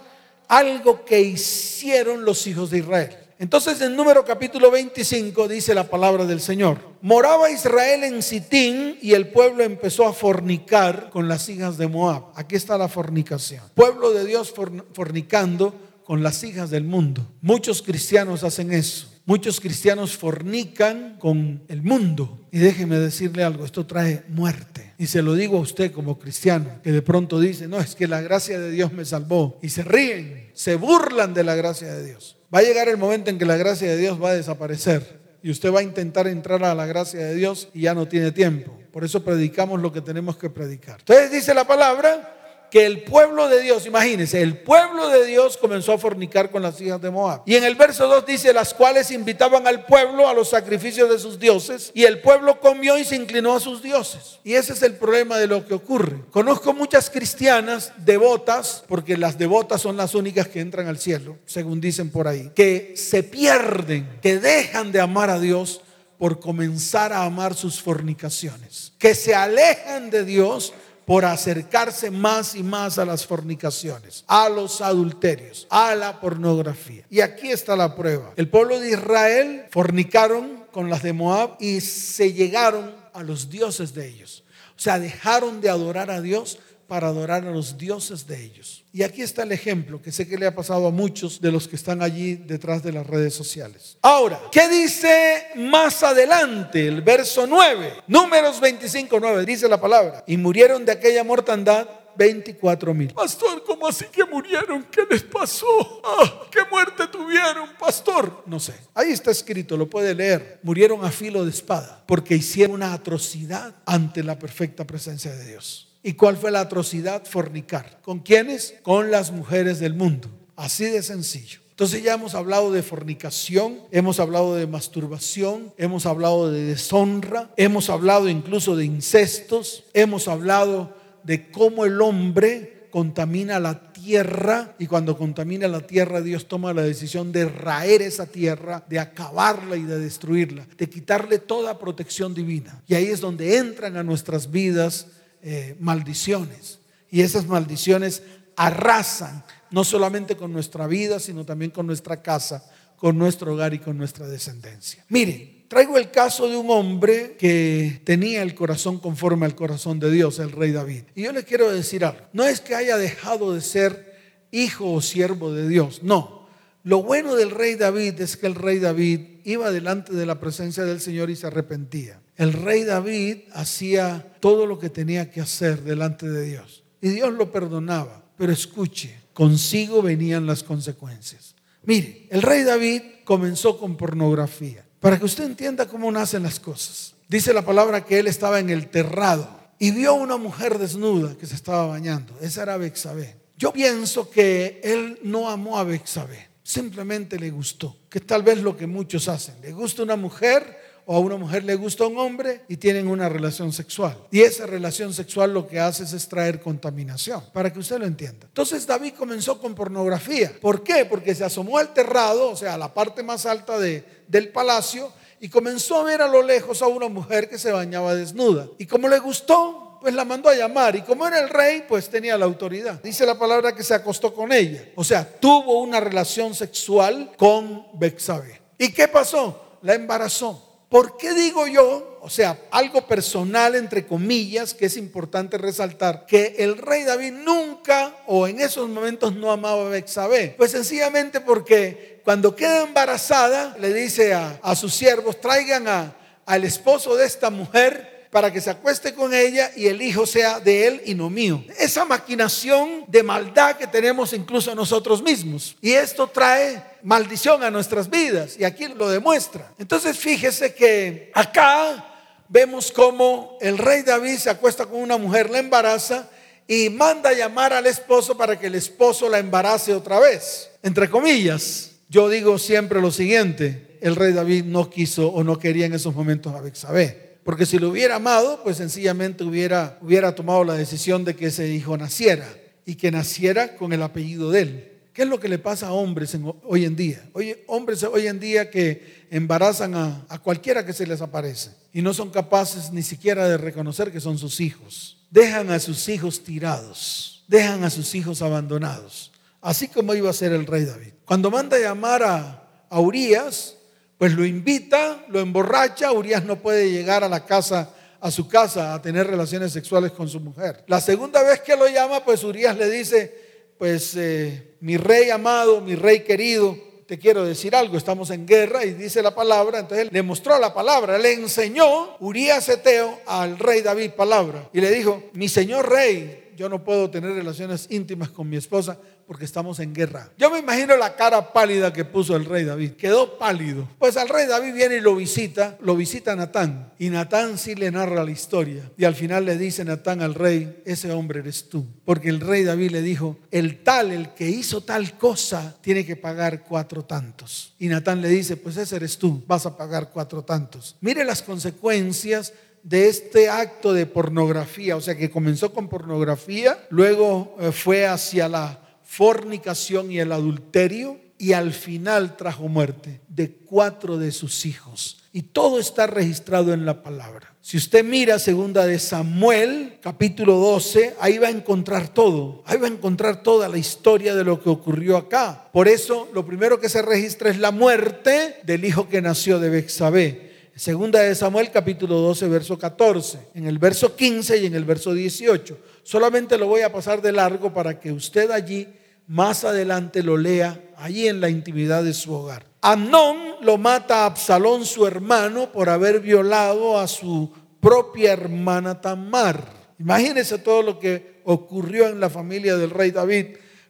algo que hicieron los hijos de Israel. Entonces en número capítulo 25 dice la palabra del Señor. Moraba Israel en Sitín y el pueblo empezó a fornicar con las hijas de Moab. Aquí está la fornicación. Pueblo de Dios fornicando con las hijas del mundo. Muchos cristianos hacen eso. Muchos cristianos fornican con el mundo. Y déjeme decirle algo, esto trae muerte. Y se lo digo a usted como cristiano, que de pronto dice, no, es que la gracia de Dios me salvó. Y se ríen, se burlan de la gracia de Dios. Va a llegar el momento en que la gracia de Dios va a desaparecer. Y usted va a intentar entrar a la gracia de Dios y ya no tiene tiempo. Por eso predicamos lo que tenemos que predicar. Entonces dice la palabra que el pueblo de Dios, imagínense, el pueblo de Dios comenzó a fornicar con las hijas de Moab. Y en el verso 2 dice, las cuales invitaban al pueblo a los sacrificios de sus dioses, y el pueblo comió y se inclinó a sus dioses. Y ese es el problema de lo que ocurre. Conozco muchas cristianas devotas, porque las devotas son las únicas que entran al cielo, según dicen por ahí, que se pierden, que dejan de amar a Dios por comenzar a amar sus fornicaciones, que se alejan de Dios por acercarse más y más a las fornicaciones, a los adulterios, a la pornografía. Y aquí está la prueba. El pueblo de Israel fornicaron con las de Moab y se llegaron a los dioses de ellos. O sea, dejaron de adorar a Dios para adorar a los dioses de ellos. Y aquí está el ejemplo que sé que le ha pasado a muchos de los que están allí detrás de las redes sociales. Ahora, ¿qué dice más adelante? El verso 9, números 25, 9, dice la palabra. Y murieron de aquella mortandad 24 mil. Pastor, ¿cómo así que murieron? ¿Qué les pasó? Ah, ¿Qué muerte tuvieron, pastor? No sé. Ahí está escrito, lo puede leer. Murieron a filo de espada porque hicieron una atrocidad ante la perfecta presencia de Dios. ¿Y cuál fue la atrocidad? Fornicar. ¿Con quiénes? Con las mujeres del mundo. Así de sencillo. Entonces ya hemos hablado de fornicación, hemos hablado de masturbación, hemos hablado de deshonra, hemos hablado incluso de incestos, hemos hablado de cómo el hombre contamina la tierra y cuando contamina la tierra Dios toma la decisión de raer esa tierra, de acabarla y de destruirla, de quitarle toda protección divina. Y ahí es donde entran a nuestras vidas eh, maldiciones. Y esas maldiciones arrasan no solamente con nuestra vida, sino también con nuestra casa, con nuestro hogar y con nuestra descendencia. Miren, traigo el caso de un hombre que tenía el corazón conforme al corazón de Dios, el rey David. Y yo le quiero decir algo, no es que haya dejado de ser hijo o siervo de Dios, no. Lo bueno del rey David es que el rey David iba delante de la presencia del Señor y se arrepentía el rey David hacía todo lo que tenía que hacer delante de Dios. Y Dios lo perdonaba. Pero escuche, consigo venían las consecuencias. Mire, el rey David comenzó con pornografía. Para que usted entienda cómo nacen las cosas. Dice la palabra que él estaba en el terrado y vio a una mujer desnuda que se estaba bañando. Esa era Bexabé. Yo pienso que él no amó a Bexabé, simplemente le gustó, que tal vez lo que muchos hacen. Le gusta una mujer o a una mujer le gusta un hombre y tienen una relación sexual. Y esa relación sexual lo que hace es extraer contaminación, para que usted lo entienda. Entonces David comenzó con pornografía. ¿Por qué? Porque se asomó al terrado, o sea, a la parte más alta de, del palacio, y comenzó a ver a lo lejos a una mujer que se bañaba desnuda. Y como le gustó, pues la mandó a llamar y como era el rey, pues tenía la autoridad. Dice la palabra que se acostó con ella. O sea, tuvo una relación sexual con Bexabe. ¿Y qué pasó? La embarazó. ¿Por qué digo yo, o sea, algo personal entre comillas, que es importante resaltar, que el rey David nunca o en esos momentos no amaba a Bexabé? Pues sencillamente porque cuando queda embarazada, le dice a, sus siervos, traigan a, al esposo de esta mujer para que se acueste con ella y el hijo sea de él y no mío. Esa maquinación de maldad que tenemos incluso nosotros mismos. Y esto trae maldición a nuestras vidas y aquí lo demuestra. Entonces fíjese que acá vemos cómo el rey David se acuesta con una mujer, la embaraza y manda llamar al esposo para que el esposo la embarace otra vez. Entre comillas, yo digo siempre lo siguiente, el rey David no quiso o no quería en esos momentos a Bexabé. Porque si lo hubiera amado, pues sencillamente hubiera, hubiera tomado la decisión de que ese hijo naciera y que naciera con el apellido de él. ¿Qué es lo que le pasa a hombres hoy en día? Oye, hombres hoy en día que embarazan a, a cualquiera que se les aparece y no son capaces ni siquiera de reconocer que son sus hijos. Dejan a sus hijos tirados, dejan a sus hijos abandonados, así como iba a ser el rey David. Cuando manda llamar a, a Urias, pues lo invita, lo emborracha, Urias no puede llegar a la casa, a su casa, a tener relaciones sexuales con su mujer. La segunda vez que lo llama, pues Urias le dice, pues eh, mi rey amado, mi rey querido, te quiero decir algo, estamos en guerra y dice la palabra, entonces le mostró la palabra, le enseñó Urias Eteo al rey David palabra y le dijo, mi señor rey, yo no puedo tener relaciones íntimas con mi esposa porque estamos en guerra. Yo me imagino la cara pálida que puso el rey David. Quedó pálido. Pues al rey David viene y lo visita, lo visita Natán. Y Natán sí le narra la historia. Y al final le dice Natán al rey, ese hombre eres tú. Porque el rey David le dijo, el tal, el que hizo tal cosa, tiene que pagar cuatro tantos. Y Natán le dice, pues ese eres tú, vas a pagar cuatro tantos. Mire las consecuencias de este acto de pornografía, o sea que comenzó con pornografía, luego eh, fue hacia la fornicación y el adulterio y al final trajo muerte de cuatro de sus hijos. Y todo está registrado en la palabra. Si usted mira segunda de Samuel, capítulo 12, ahí va a encontrar todo. Ahí va a encontrar toda la historia de lo que ocurrió acá. Por eso, lo primero que se registra es la muerte del hijo que nació de Bexabé. Segunda de Samuel capítulo 12, verso 14, en el verso 15 y en el verso 18. Solamente lo voy a pasar de largo para que usted allí más adelante lo lea, allí en la intimidad de su hogar. Amnón lo mata a Absalón, su hermano, por haber violado a su propia hermana Tamar. Imagínese todo lo que ocurrió en la familia del rey David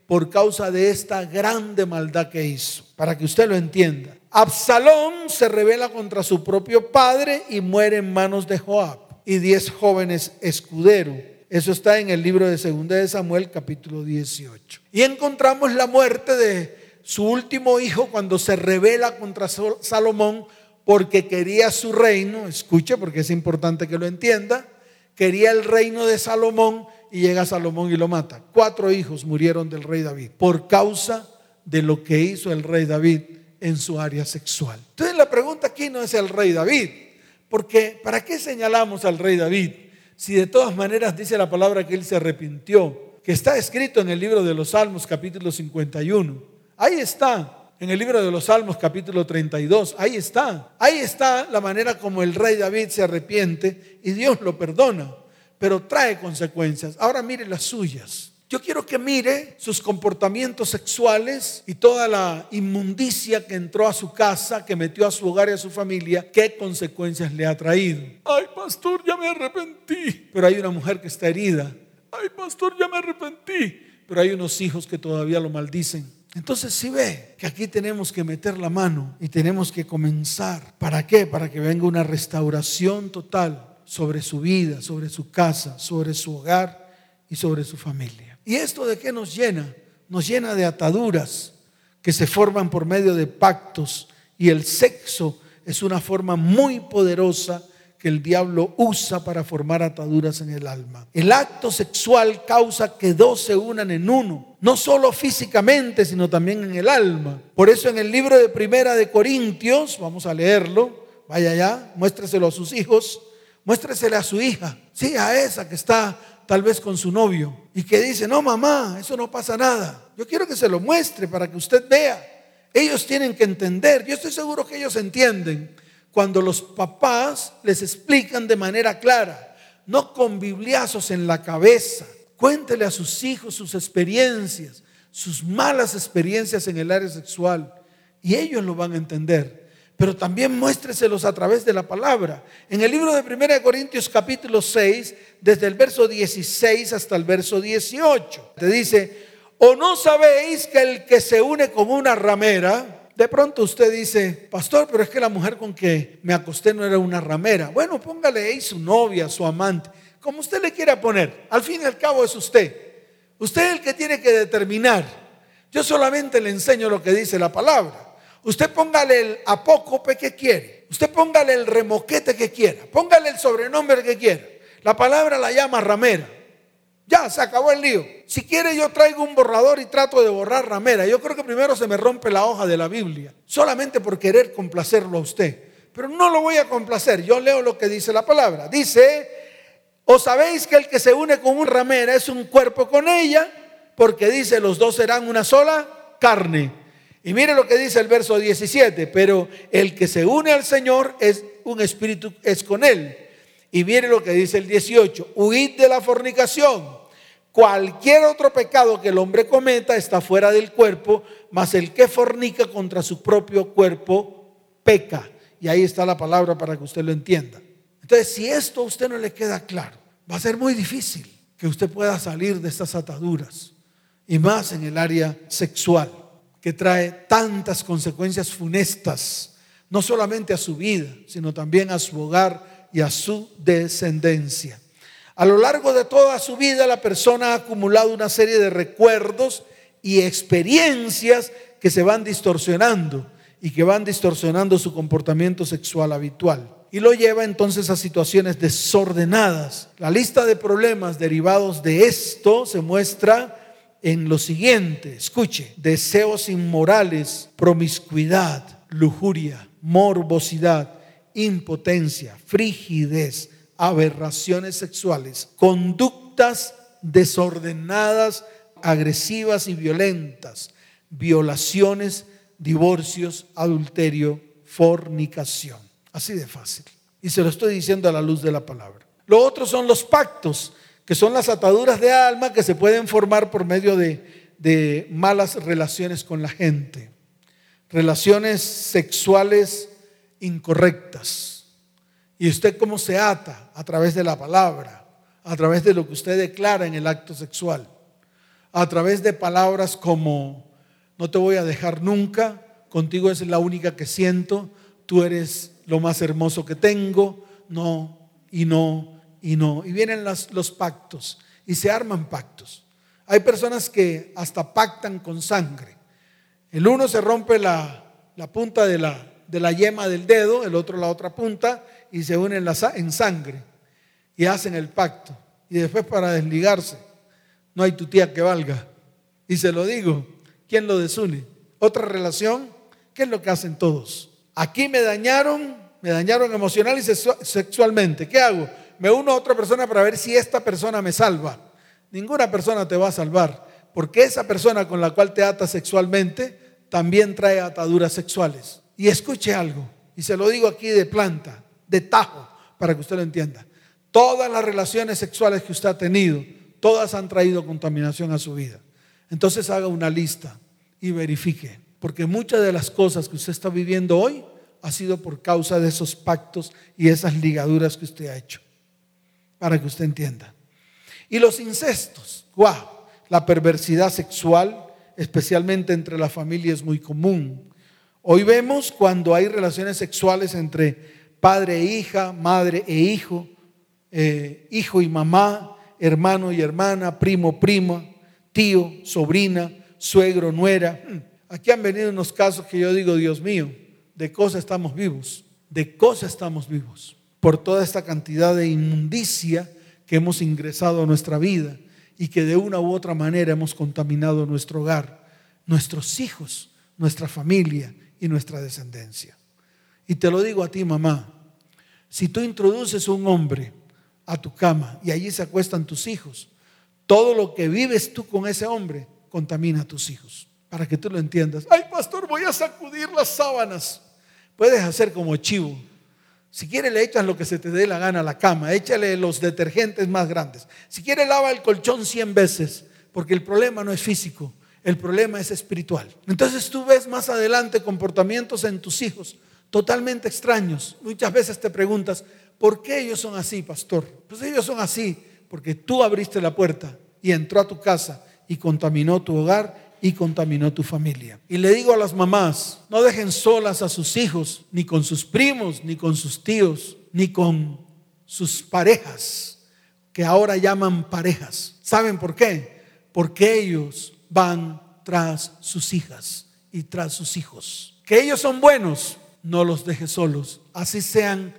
por causa de esta grande maldad que hizo, para que usted lo entienda. Absalón se revela contra su propio padre y muere en manos de Joab y diez jóvenes escuderos. Eso está en el libro de Segunda de Samuel, capítulo 18. Y encontramos la muerte de su último hijo cuando se revela contra Salomón porque quería su reino. Escuche, porque es importante que lo entienda. Quería el reino de Salomón y llega Salomón y lo mata. Cuatro hijos murieron del rey David por causa de lo que hizo el rey David en su área sexual. Entonces la pregunta aquí no es el rey David, porque ¿para qué señalamos al rey David? Si de todas maneras dice la palabra que él se arrepintió, que está escrito en el libro de los Salmos capítulo 51. Ahí está, en el libro de los Salmos capítulo 32, ahí está. Ahí está la manera como el rey David se arrepiente y Dios lo perdona, pero trae consecuencias. Ahora mire las suyas. Yo quiero que mire sus comportamientos sexuales y toda la inmundicia que entró a su casa, que metió a su hogar y a su familia, qué consecuencias le ha traído. Ay, pastor, ya me arrepentí. Pero hay una mujer que está herida. Ay, pastor, ya me arrepentí. Pero hay unos hijos que todavía lo maldicen. Entonces si ve que aquí tenemos que meter la mano y tenemos que comenzar. ¿Para qué? Para que venga una restauración total sobre su vida, sobre su casa, sobre su hogar y sobre su familia. ¿Y esto de qué nos llena? Nos llena de ataduras que se forman por medio de pactos y el sexo es una forma muy poderosa que el diablo usa para formar ataduras en el alma. El acto sexual causa que dos se unan en uno, no solo físicamente, sino también en el alma. Por eso en el libro de Primera de Corintios, vamos a leerlo, vaya allá, muéstreselo a sus hijos, muéstresele a su hija, sí, a esa que está tal vez con su novio, y que dice, no mamá, eso no pasa nada. Yo quiero que se lo muestre para que usted vea. Ellos tienen que entender, yo estoy seguro que ellos entienden cuando los papás les explican de manera clara, no con bibliazos en la cabeza. Cuéntele a sus hijos sus experiencias, sus malas experiencias en el área sexual, y ellos lo van a entender. Pero también muéstreselos a través de la palabra. En el libro de 1 Corintios capítulo 6, desde el verso 16 hasta el verso 18, te dice, o no sabéis que el que se une con una ramera, de pronto usted dice, pastor, pero es que la mujer con que me acosté no era una ramera. Bueno, póngale ahí su novia, su amante, como usted le quiera poner. Al fin y al cabo es usted. Usted es el que tiene que determinar. Yo solamente le enseño lo que dice la palabra. Usted póngale el apócope que quiere. Usted póngale el remoquete que quiera. Póngale el sobrenombre que quiera. La palabra la llama ramera. Ya, se acabó el lío. Si quiere yo traigo un borrador y trato de borrar ramera. Yo creo que primero se me rompe la hoja de la Biblia. Solamente por querer complacerlo a usted. Pero no lo voy a complacer. Yo leo lo que dice la palabra. Dice, ¿o sabéis que el que se une con un ramera es un cuerpo con ella? Porque dice, los dos serán una sola carne. Y mire lo que dice el verso 17, pero el que se une al Señor es un espíritu, es con él. Y mire lo que dice el 18, huid de la fornicación. Cualquier otro pecado que el hombre cometa está fuera del cuerpo, mas el que fornica contra su propio cuerpo peca. Y ahí está la palabra para que usted lo entienda. Entonces, si esto a usted no le queda claro, va a ser muy difícil que usted pueda salir de estas ataduras, y más en el área sexual que trae tantas consecuencias funestas, no solamente a su vida, sino también a su hogar y a su descendencia. A lo largo de toda su vida la persona ha acumulado una serie de recuerdos y experiencias que se van distorsionando y que van distorsionando su comportamiento sexual habitual. Y lo lleva entonces a situaciones desordenadas. La lista de problemas derivados de esto se muestra en lo siguiente, escuche, deseos inmorales, promiscuidad, lujuria, morbosidad, impotencia, frigidez, aberraciones sexuales, conductas desordenadas, agresivas y violentas, violaciones, divorcios, adulterio, fornicación. Así de fácil. Y se lo estoy diciendo a la luz de la palabra. Lo otro son los pactos que son las ataduras de alma que se pueden formar por medio de, malas relaciones con la gente, relaciones sexuales incorrectas. ¿Y usted cómo se ata? A través de la palabra, a través de lo que usted declara en el acto sexual, a través de palabras como, no te voy a dejar nunca, contigo es la única que siento, tú eres lo más hermoso que tengo, no y no y no. Y vienen los pactos y se arman pactos. Hay personas que hasta pactan con sangre. El uno se rompe la, punta de la, de la, yema del dedo, el otro la otra punta y se unen en sangre y hacen el pacto. Y después para desligarse, no hay tu tía que valga. Y se lo digo, ¿quién lo desune? Otra relación, ¿qué es lo que hacen todos? Aquí me dañaron, me dañaron emocional y sexualmente. ¿Qué hago? Me uno a otra persona para ver si esta persona me salva. Ninguna persona te va a salvar, porque esa persona con la cual te atas sexualmente también trae ataduras sexuales. Y escuche algo, y se lo digo aquí de planta, de tajo, para que usted lo entienda. Todas las relaciones sexuales que usted ha tenido, todas han traído contaminación a su vida. Entonces haga una lista y verifique, porque muchas de las cosas que usted está viviendo hoy ha sido por causa de esos pactos y esas ligaduras que usted ha hecho para que usted entienda. Y los incestos, wow, la perversidad sexual, especialmente entre la familia, es muy común. Hoy vemos cuando hay relaciones sexuales entre padre e hija, madre e hijo, eh, hijo y mamá, hermano y hermana, primo, prima, tío, sobrina, suegro, nuera. Hmm, aquí han venido unos casos que yo digo, Dios mío, de cosas estamos vivos, de cosas estamos vivos por toda esta cantidad de inmundicia que hemos ingresado a nuestra vida y que de una u otra manera hemos contaminado nuestro hogar, nuestros hijos, nuestra familia y nuestra descendencia. Y te lo digo a ti, mamá, si tú introduces un hombre a tu cama y allí se acuestan tus hijos, todo lo que vives tú con ese hombre contamina a tus hijos. Para que tú lo entiendas. Ay, pastor, voy a sacudir las sábanas. Puedes hacer como chivo. Si quiere le echas lo que se te dé la gana a la cama, échale los detergentes más grandes. Si quiere lava el colchón 100 veces, porque el problema no es físico, el problema es espiritual. Entonces tú ves más adelante comportamientos en tus hijos totalmente extraños. Muchas veces te preguntas, ¿por qué ellos son así, pastor? Pues ellos son así porque tú abriste la puerta y entró a tu casa y contaminó tu hogar y contaminó tu familia. Y le digo a las mamás, no dejen solas a sus hijos, ni con sus primos, ni con sus tíos, ni con sus parejas, que ahora llaman parejas. ¿Saben por qué? Porque ellos van tras sus hijas y tras sus hijos. Que ellos son buenos, no los dejes solos. Así sean,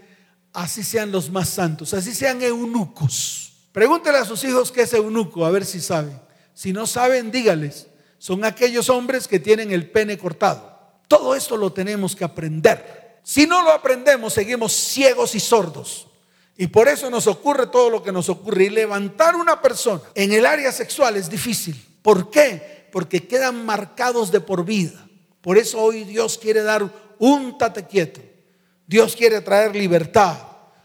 así sean los más santos, así sean eunucos. Pregúntele a sus hijos qué es eunuco, a ver si saben. Si no saben, dígales. Son aquellos hombres que tienen el pene cortado. Todo esto lo tenemos que aprender. Si no lo aprendemos, seguimos ciegos y sordos. Y por eso nos ocurre todo lo que nos ocurre. Y levantar una persona en el área sexual es difícil. ¿Por qué? Porque quedan marcados de por vida. Por eso hoy Dios quiere dar un tate quieto. Dios quiere traer libertad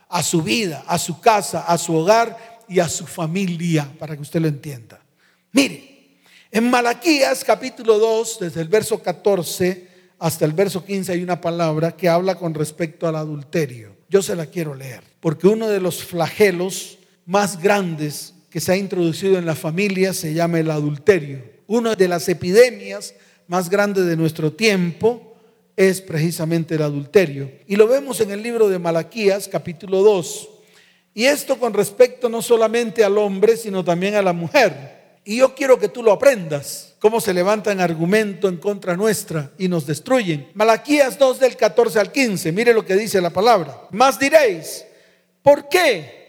a su vida, a su casa, a su hogar y a su familia, para que usted lo entienda. Mire, en Malaquías capítulo 2, desde el verso 14 hasta el verso 15 hay una palabra que habla con respecto al adulterio. Yo se la quiero leer, porque uno de los flagelos más grandes que se ha introducido en la familia se llama el adulterio. Una de las epidemias más grandes de nuestro tiempo es precisamente el adulterio. Y lo vemos en el libro de Malaquías, capítulo 2. Y esto con respecto no solamente al hombre, sino también a la mujer. Y yo quiero que tú lo aprendas, cómo se levantan argumento en contra nuestra y nos destruyen. Malaquías 2 del 14 al 15, mire lo que dice la palabra. Más diréis, ¿por qué?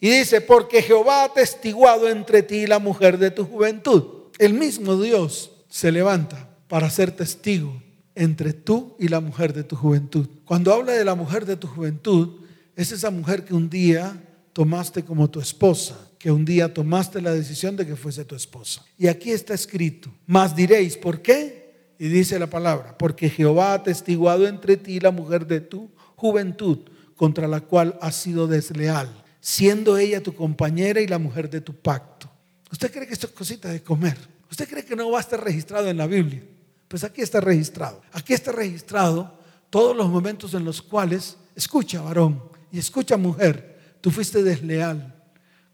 Y dice, porque Jehová ha testiguado entre ti la mujer de tu juventud. El mismo Dios se levanta para ser testigo entre tú y la mujer de tu juventud. Cuando habla de la mujer de tu juventud, es esa mujer que un día tomaste como tu esposa, que un día tomaste la decisión de que fuese tu esposa. Y aquí está escrito, más diréis, ¿por qué? Y dice la palabra, porque Jehová ha testiguado entre ti la mujer de tu juventud, contra la cual has sido desleal, siendo ella tu compañera y la mujer de tu pacto. ¿Usted cree que esto es cosita de comer? ¿Usted cree que no va a estar registrado en la Biblia? Pues aquí está registrado. Aquí está registrado todos los momentos en los cuales, escucha varón y escucha mujer, tú fuiste desleal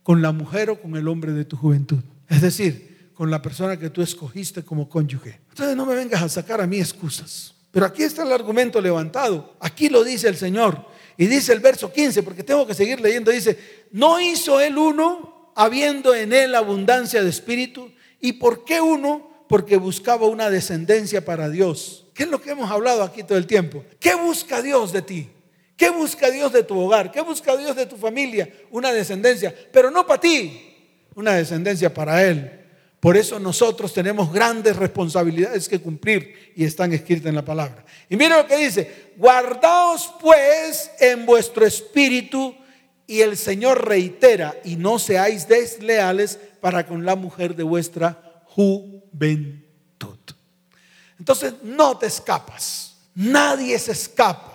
con la mujer o con el hombre de tu juventud. Es decir, con la persona que tú escogiste como cónyuge. Entonces no me vengas a sacar a mí excusas. Pero aquí está el argumento levantado. Aquí lo dice el Señor. Y dice el verso 15, porque tengo que seguir leyendo. Dice, no hizo él uno habiendo en él abundancia de espíritu. ¿Y por qué uno? Porque buscaba una descendencia para Dios. ¿Qué es lo que hemos hablado aquí todo el tiempo? ¿Qué busca Dios de ti? ¿Qué busca Dios de tu hogar? ¿Qué busca Dios de tu familia? Una descendencia, pero no para ti, una descendencia para Él. Por eso nosotros tenemos grandes responsabilidades que cumplir y están escritas en la palabra. Y mira lo que dice, guardaos pues en vuestro espíritu y el Señor reitera, y no seáis desleales para con la mujer de vuestra juventud. Entonces no te escapas, nadie se escapa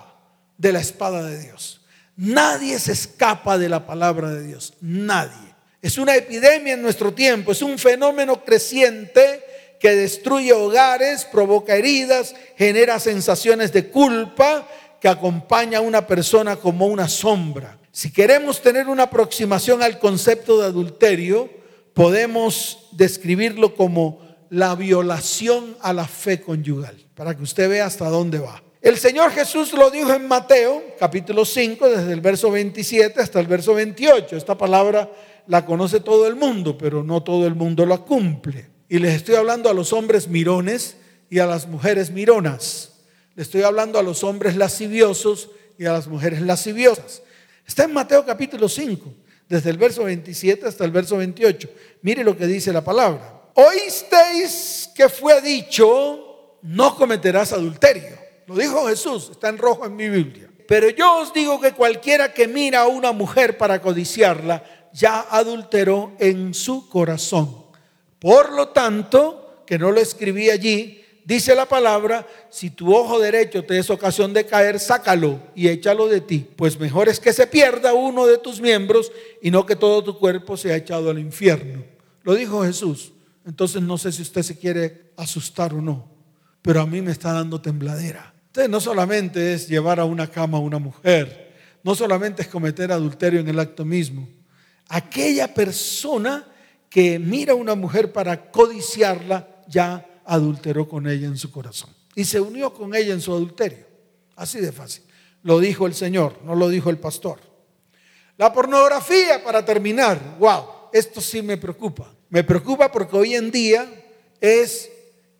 de la espada de Dios. Nadie se escapa de la palabra de Dios. Nadie. Es una epidemia en nuestro tiempo. Es un fenómeno creciente que destruye hogares, provoca heridas, genera sensaciones de culpa que acompaña a una persona como una sombra. Si queremos tener una aproximación al concepto de adulterio, podemos describirlo como la violación a la fe conyugal, para que usted vea hasta dónde va. El Señor Jesús lo dijo en Mateo, capítulo 5, desde el verso 27 hasta el verso 28. Esta palabra la conoce todo el mundo, pero no todo el mundo la cumple. Y les estoy hablando a los hombres mirones y a las mujeres mironas. Le estoy hablando a los hombres lasciviosos y a las mujeres lasciviosas. Está en Mateo capítulo 5, desde el verso 27 hasta el verso 28. Mire lo que dice la palabra. Oísteis que fue dicho, no cometerás adulterio. Lo dijo Jesús, está en rojo en mi Biblia. Pero yo os digo que cualquiera que mira a una mujer para codiciarla, ya adulteró en su corazón. Por lo tanto, que no lo escribí allí, dice la palabra, si tu ojo derecho te es ocasión de caer, sácalo y échalo de ti, pues mejor es que se pierda uno de tus miembros y no que todo tu cuerpo sea echado al infierno. Lo dijo Jesús. Entonces no sé si usted se quiere asustar o no, pero a mí me está dando tembladera. Entonces no solamente es llevar a una cama a una mujer, no solamente es cometer adulterio en el acto mismo. Aquella persona que mira a una mujer para codiciarla ya adulteró con ella en su corazón y se unió con ella en su adulterio. Así de fácil. Lo dijo el Señor, no lo dijo el pastor. La pornografía, para terminar, wow, esto sí me preocupa. Me preocupa porque hoy en día es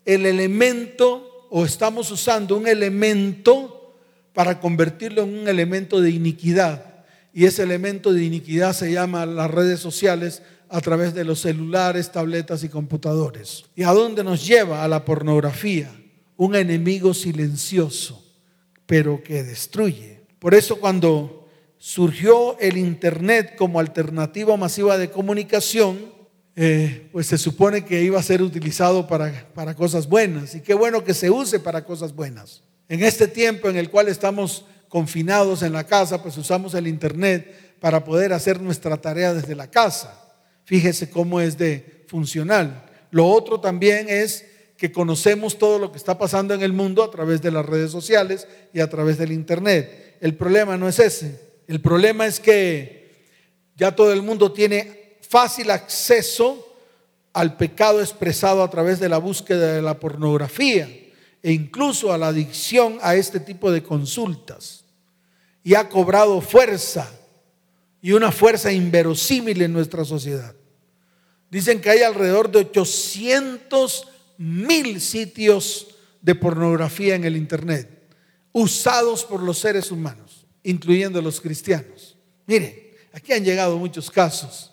el elemento o estamos usando un elemento para convertirlo en un elemento de iniquidad. Y ese elemento de iniquidad se llama las redes sociales a través de los celulares, tabletas y computadores. ¿Y a dónde nos lleva? A la pornografía, un enemigo silencioso, pero que destruye. Por eso cuando surgió el Internet como alternativa masiva de comunicación, eh, pues se supone que iba a ser utilizado para, para cosas buenas. Y qué bueno que se use para cosas buenas. En este tiempo en el cual estamos confinados en la casa, pues usamos el Internet para poder hacer nuestra tarea desde la casa. Fíjese cómo es de funcional. Lo otro también es que conocemos todo lo que está pasando en el mundo a través de las redes sociales y a través del Internet. El problema no es ese. El problema es que ya todo el mundo tiene fácil acceso al pecado expresado a través de la búsqueda de la pornografía e incluso a la adicción a este tipo de consultas. Y ha cobrado fuerza y una fuerza inverosímil en nuestra sociedad. Dicen que hay alrededor de 800 mil sitios de pornografía en el Internet, usados por los seres humanos, incluyendo los cristianos. Mire, aquí han llegado muchos casos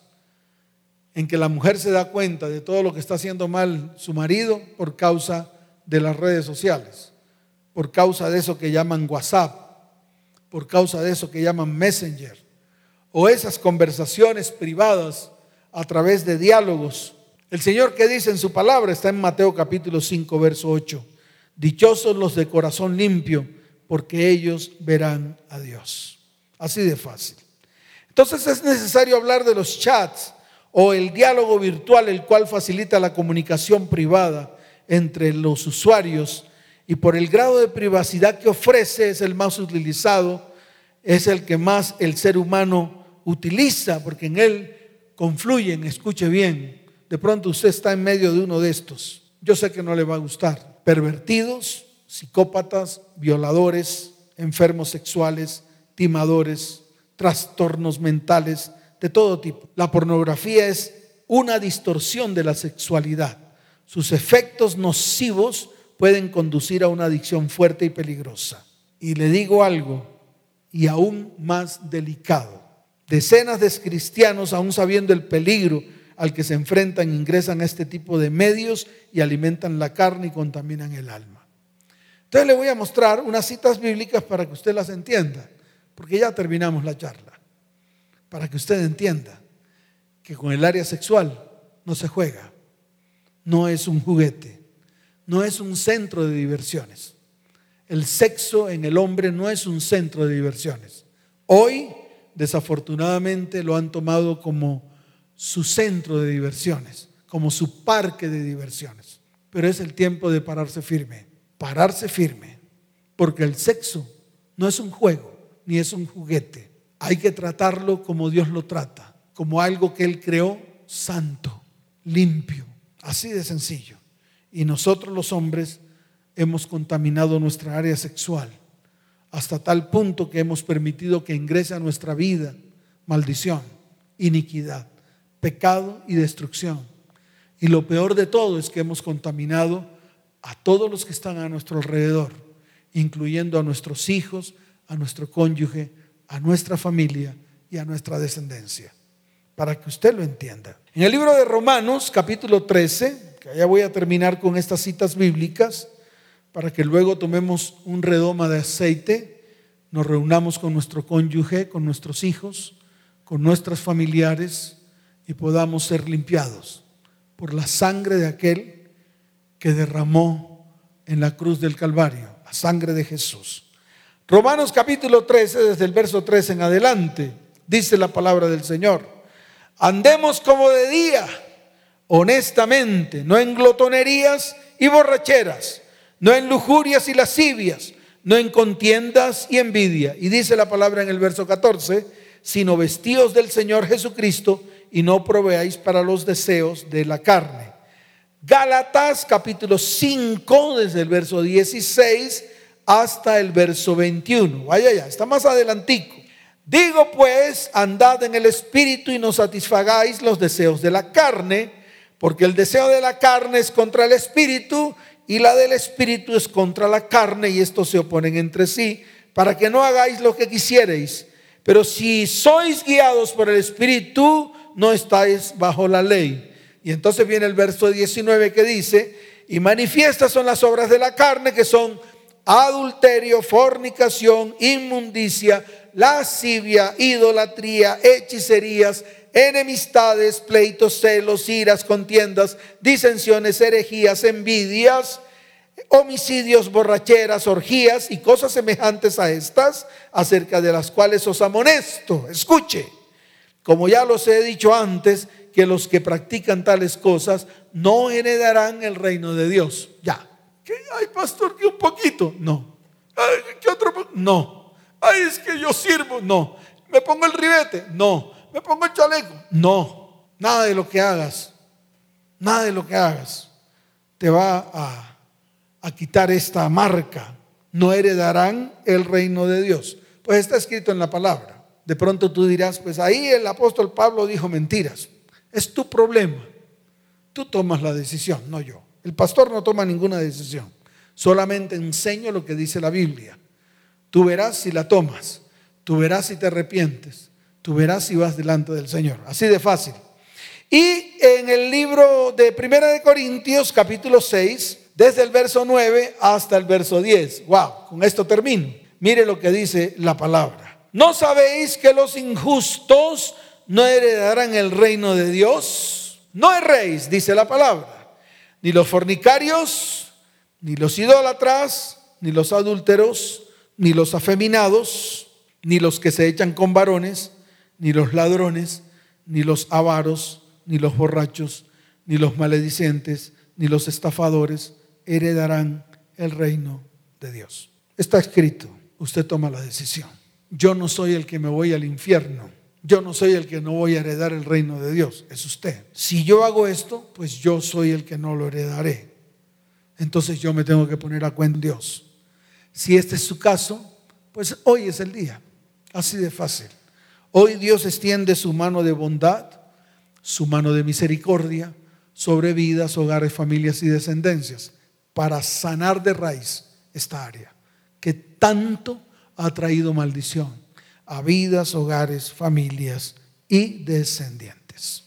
en que la mujer se da cuenta de todo lo que está haciendo mal su marido por causa de las redes sociales, por causa de eso que llaman WhatsApp, por causa de eso que llaman Messenger, o esas conversaciones privadas a través de diálogos. El Señor que dice en su palabra está en Mateo capítulo 5, verso 8. Dichosos los de corazón limpio, porque ellos verán a Dios. Así de fácil. Entonces es necesario hablar de los chats o el diálogo virtual, el cual facilita la comunicación privada entre los usuarios y por el grado de privacidad que ofrece es el más utilizado, es el que más el ser humano utiliza, porque en él confluyen, escuche bien, de pronto usted está en medio de uno de estos, yo sé que no le va a gustar, pervertidos, psicópatas, violadores, enfermos sexuales, timadores, trastornos mentales, de todo tipo. La pornografía es una distorsión de la sexualidad. Sus efectos nocivos pueden conducir a una adicción fuerte y peligrosa. Y le digo algo, y aún más delicado. Decenas de cristianos, aún sabiendo el peligro al que se enfrentan, ingresan a este tipo de medios y alimentan la carne y contaminan el alma. Entonces le voy a mostrar unas citas bíblicas para que usted las entienda, porque ya terminamos la charla para que usted entienda que con el área sexual no se juega, no es un juguete, no es un centro de diversiones. El sexo en el hombre no es un centro de diversiones. Hoy, desafortunadamente, lo han tomado como su centro de diversiones, como su parque de diversiones. Pero es el tiempo de pararse firme, pararse firme, porque el sexo no es un juego, ni es un juguete hay que tratarlo como Dios lo trata, como algo que Él creó santo, limpio, así de sencillo. Y nosotros los hombres hemos contaminado nuestra área sexual hasta tal punto que hemos permitido que ingrese a nuestra vida maldición, iniquidad, pecado y destrucción. Y lo peor de todo es que hemos contaminado a todos los que están a nuestro alrededor, incluyendo a nuestros hijos, a nuestro cónyuge, a nuestra familia y a nuestra descendencia, para que usted lo entienda. En el libro de Romanos, capítulo 13, que ya voy a terminar con estas citas bíblicas, para que luego tomemos un redoma de aceite, nos reunamos con nuestro cónyuge, con nuestros hijos, con nuestros familiares y podamos ser limpiados por la sangre de aquel que derramó en la cruz del Calvario, la sangre de Jesús. Romanos capítulo 13, desde el verso 13 en adelante, dice la palabra del Señor. Andemos como de día, honestamente, no en glotonerías y borracheras, no en lujurias y lascivias, no en contiendas y envidia. Y dice la palabra en el verso 14, sino vestidos del Señor Jesucristo y no proveáis para los deseos de la carne. Gálatas capítulo 5, desde el verso 16 hasta el verso 21. Vaya ya, está más adelantico. Digo pues, andad en el Espíritu y no satisfagáis los deseos de la carne, porque el deseo de la carne es contra el Espíritu y la del Espíritu es contra la carne y estos se oponen entre sí, para que no hagáis lo que quisierais. Pero si sois guiados por el Espíritu, no estáis bajo la ley. Y entonces viene el verso 19 que dice, y manifiestas son las obras de la carne que son adulterio, fornicación, inmundicia, lascivia, idolatría, hechicerías, enemistades, pleitos, celos, iras, contiendas, disensiones, herejías, envidias, homicidios, borracheras, orgías y cosas semejantes a estas, acerca de las cuales os amonesto. Escuche, como ya los he dicho antes, que los que practican tales cosas no heredarán el reino de Dios. Ya. Ay, pastor, que un poquito. No. Ay, ¿Qué otro? No. Ay, es que yo sirvo. No. ¿Me pongo el ribete? No. ¿Me pongo el chaleco? No. Nada de lo que hagas. Nada de lo que hagas te va a a quitar esta marca, no heredarán el reino de Dios. Pues está escrito en la palabra. De pronto tú dirás, pues ahí el apóstol Pablo dijo mentiras. Es tu problema. Tú tomas la decisión, no yo. El pastor no toma ninguna decisión. Solamente enseño lo que dice la Biblia. Tú verás si la tomas. Tú verás si te arrepientes. Tú verás si vas delante del Señor. Así de fácil. Y en el libro de Primera de Corintios, capítulo 6, desde el verso 9 hasta el verso 10. Wow, con esto termino. Mire lo que dice la palabra. ¿No sabéis que los injustos no heredarán el reino de Dios? No erréis, dice la palabra. Ni los fornicarios, ni los idólatras, ni los adúlteros, ni los afeminados, ni los que se echan con varones, ni los ladrones, ni los avaros, ni los borrachos, ni los maledicentes, ni los estafadores heredarán el reino de Dios. Está escrito, usted toma la decisión. Yo no soy el que me voy al infierno. Yo no soy el que no voy a heredar el reino de Dios, es usted. Si yo hago esto, pues yo soy el que no lo heredaré. Entonces yo me tengo que poner a cuenta en Dios. Si este es su caso, pues hoy es el día. Así de fácil. Hoy Dios extiende su mano de bondad, su mano de misericordia sobre vidas, hogares, familias y descendencias para sanar de raíz esta área que tanto ha traído maldición a vidas, hogares, familias y descendientes.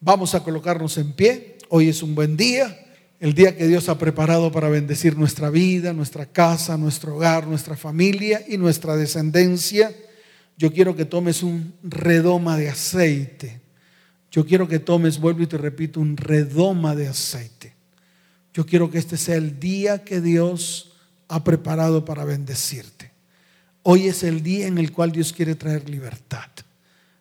Vamos a colocarnos en pie. Hoy es un buen día, el día que Dios ha preparado para bendecir nuestra vida, nuestra casa, nuestro hogar, nuestra familia y nuestra descendencia. Yo quiero que tomes un redoma de aceite. Yo quiero que tomes, vuelvo y te repito, un redoma de aceite. Yo quiero que este sea el día que Dios ha preparado para bendecirte. Hoy es el día en el cual Dios quiere traer libertad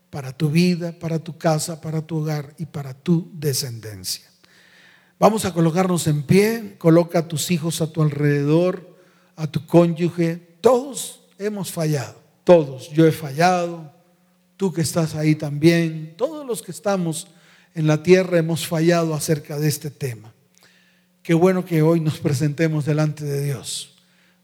para tu vida, para tu casa, para tu hogar y para tu descendencia. Vamos a colocarnos en pie, coloca a tus hijos a tu alrededor, a tu cónyuge. Todos hemos fallado, todos. Yo he fallado, tú que estás ahí también, todos los que estamos en la tierra hemos fallado acerca de este tema. Qué bueno que hoy nos presentemos delante de Dios.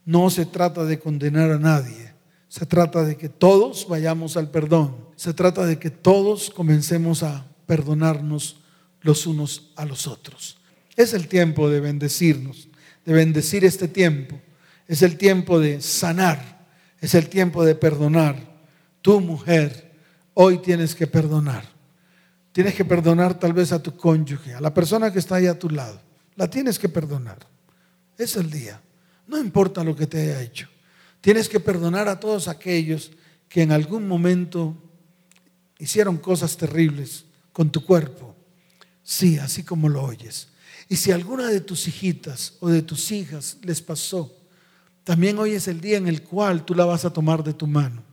No se trata de condenar a nadie. Se trata de que todos vayamos al perdón. Se trata de que todos comencemos a perdonarnos los unos a los otros. Es el tiempo de bendecirnos, de bendecir este tiempo. Es el tiempo de sanar. Es el tiempo de perdonar. Tu mujer, hoy tienes que perdonar. Tienes que perdonar tal vez a tu cónyuge, a la persona que está ahí a tu lado la tienes que perdonar. Es el día. No importa lo que te haya hecho. Tienes que perdonar a todos aquellos que en algún momento hicieron cosas terribles con tu cuerpo. Sí, así como lo oyes. Y si alguna de tus hijitas o de tus hijas les pasó, también hoy es el día en el cual tú la vas a tomar de tu mano.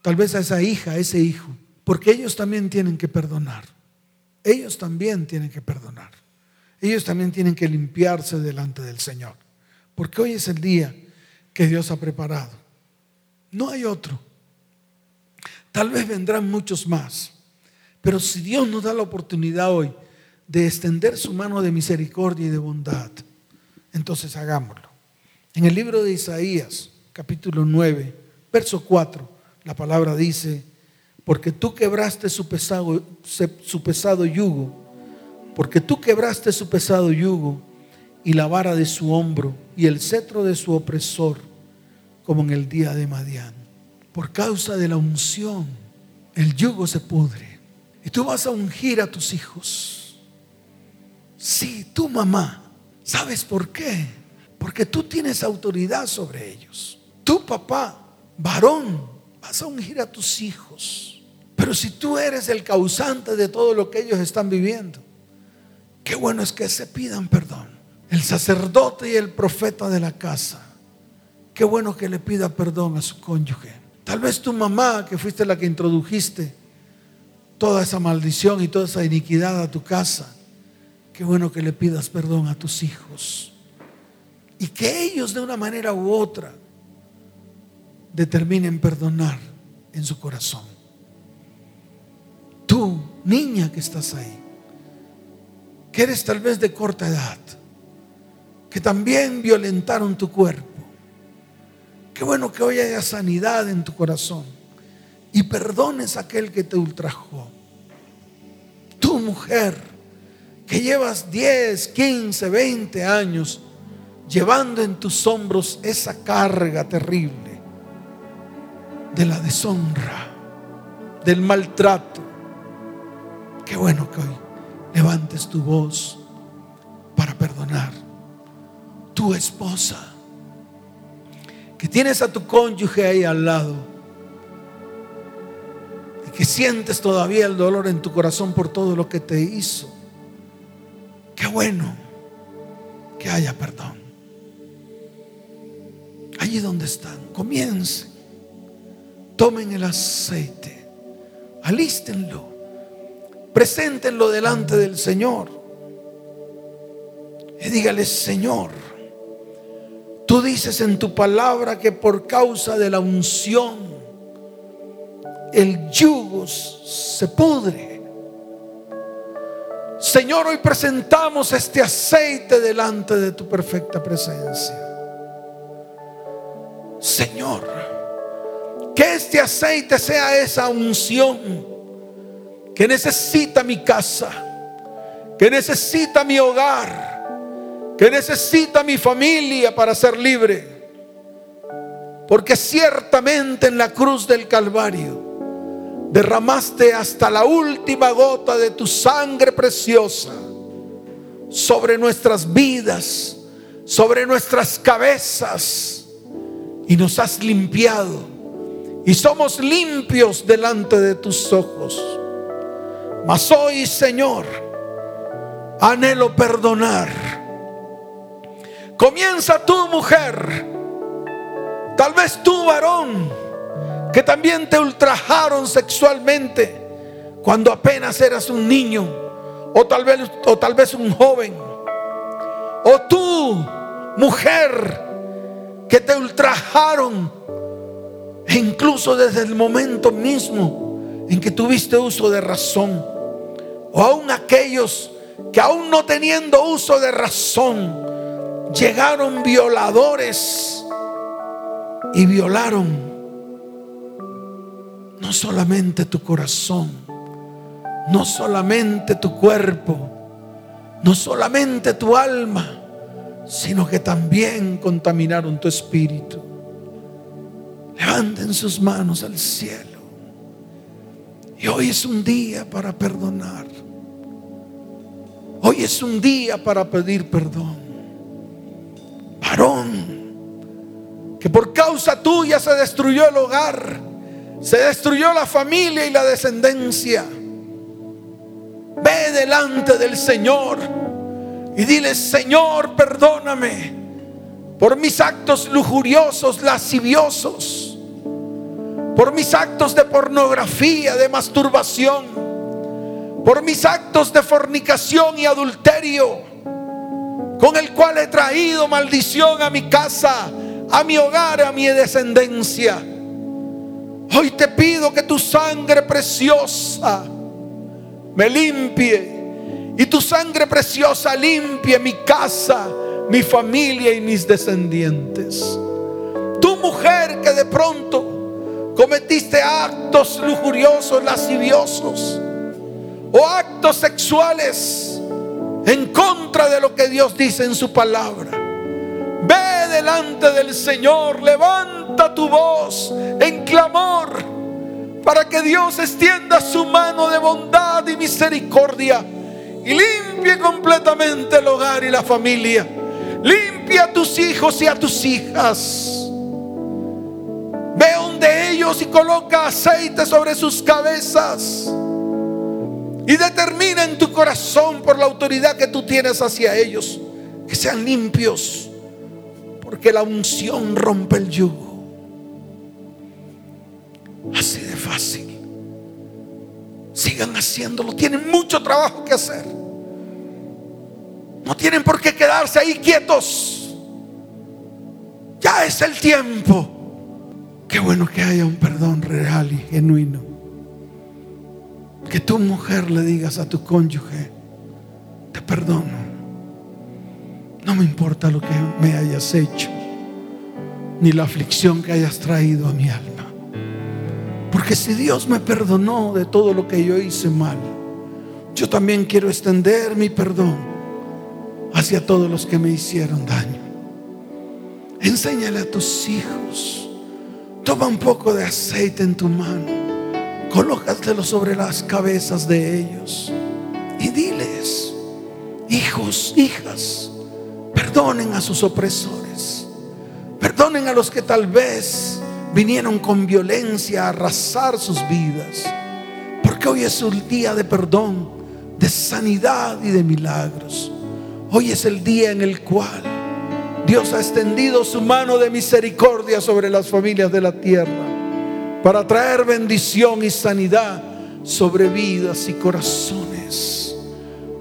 Tal vez a esa hija, a ese hijo, porque ellos también tienen que perdonar. Ellos también tienen que perdonar ellos también tienen que limpiarse delante del Señor. Porque hoy es el día que Dios ha preparado. No hay otro. Tal vez vendrán muchos más. Pero si Dios nos da la oportunidad hoy de extender su mano de misericordia y de bondad, entonces hagámoslo. En el libro de Isaías, capítulo 9, verso 4, la palabra dice, porque tú quebraste su pesado, su pesado yugo, porque tú quebraste su pesado yugo y la vara de su hombro y el cetro de su opresor, como en el día de Madián. Por causa de la unción, el yugo se pudre. Y tú vas a ungir a tus hijos. Sí, tu mamá. ¿Sabes por qué? Porque tú tienes autoridad sobre ellos. Tu papá, varón, vas a ungir a tus hijos. Pero si tú eres el causante de todo lo que ellos están viviendo, qué bueno es que se pidan perdón. El sacerdote y el profeta de la casa, qué bueno que le pida perdón a su cónyuge. Tal vez tu mamá, que fuiste la que introdujiste toda esa maldición y toda esa iniquidad a tu casa, qué bueno que le pidas perdón a tus hijos. Y que ellos de una manera u otra determinen perdonar en su corazón. Tú, niña que estás ahí, que eres tal vez de corta edad, que también violentaron tu cuerpo. Qué bueno que hoy haya sanidad en tu corazón y perdones a aquel que te ultrajó. Tu mujer, que llevas 10, 15, 20 años llevando en tus hombros esa carga terrible de la deshonra, del maltrato. Qué bueno que hoy levantes tu voz para perdonar. Tu esposa, que tienes a tu cónyuge ahí al lado y que sientes todavía el dolor en tu corazón por todo lo que te hizo. Qué bueno que haya perdón. Allí donde están, comiencen tomen el aceite, alístenlo, preséntenlo delante del Señor. Y dígale, Señor, tú dices en tu palabra que por causa de la unción el yugo se pudre. Señor, hoy presentamos este aceite delante de tu perfecta presencia. Señor, que este aceite sea esa unción que necesita mi casa, que necesita mi hogar, que necesita mi familia para ser libre. Porque ciertamente en la cruz del Calvario derramaste hasta la última gota de tu sangre preciosa sobre nuestras vidas, sobre nuestras cabezas y nos has limpiado y somos limpios delante de tus ojos. Mas hoy, Señor, anhelo perdonar. Comienza tu mujer, tal vez tu varón, que también te ultrajaron sexualmente cuando apenas eras un niño, o tal vez, o tal vez un joven, o tú, mujer, que te ultrajaron e incluso desde el momento mismo en que tuviste uso de razón. O aún aquellos que aún no teniendo uso de razón, llegaron violadores y violaron no solamente tu corazón, no solamente tu cuerpo, no solamente tu alma, sino que también contaminaron tu espíritu. Levanten sus manos al cielo. Y hoy es un día para perdonar. Hoy es un día para pedir perdón. Que por causa tuya se destruyó el hogar, se destruyó la familia y la descendencia. Ve delante del Señor y dile, Señor, perdóname por mis actos lujuriosos, lasciviosos, por mis actos de pornografía, de masturbación, por mis actos de fornicación y adulterio, con el cual he traído maldición a mi casa, a mi hogar, a mi descendencia. Hoy te pido que tu sangre preciosa me limpie y tu sangre preciosa limpie mi casa, mi familia y mis descendientes. Tu mujer que de pronto cometiste actos lujuriosos, lasciviosos o actos sexuales en contra de lo que Dios dice en su palabra. Ve delante del Señor, levanta tu voz en clamor para que Dios extienda su mano de bondad y misericordia y limpie completamente el hogar y la familia. Limpia a tus hijos y a tus hijas. Ve donde ellos y coloca aceite sobre sus cabezas. Y determina en tu corazón por la autoridad que tú tienes hacia ellos que sean limpios. Porque la unción rompe el yugo. Así de fácil. Sigan haciéndolo. Tienen mucho trabajo que hacer. No tienen por qué quedarse ahí quietos. Ya es el tiempo. Qué bueno que haya un perdón real y genuino. Que tu mujer le digas a tu cónyuge, te perdono. No me importa lo que me hayas hecho, ni la aflicción que hayas traído a mi alma. Porque si Dios me perdonó de todo lo que yo hice mal, yo también quiero extender mi perdón hacia todos los que me hicieron daño. Enséñale a tus hijos. Toma un poco de aceite en tu mano. Colócatelo sobre las cabezas de ellos. Y diles, hijos, hijas, perdonen a sus opresores. Perdonen a los que tal vez vinieron con violencia a arrasar sus vidas. Porque hoy es un día de perdón, de sanidad y de milagros. Hoy es el día en el cual Dios ha extendido su mano de misericordia sobre las familias de la tierra para traer bendición y sanidad sobre vidas y corazones.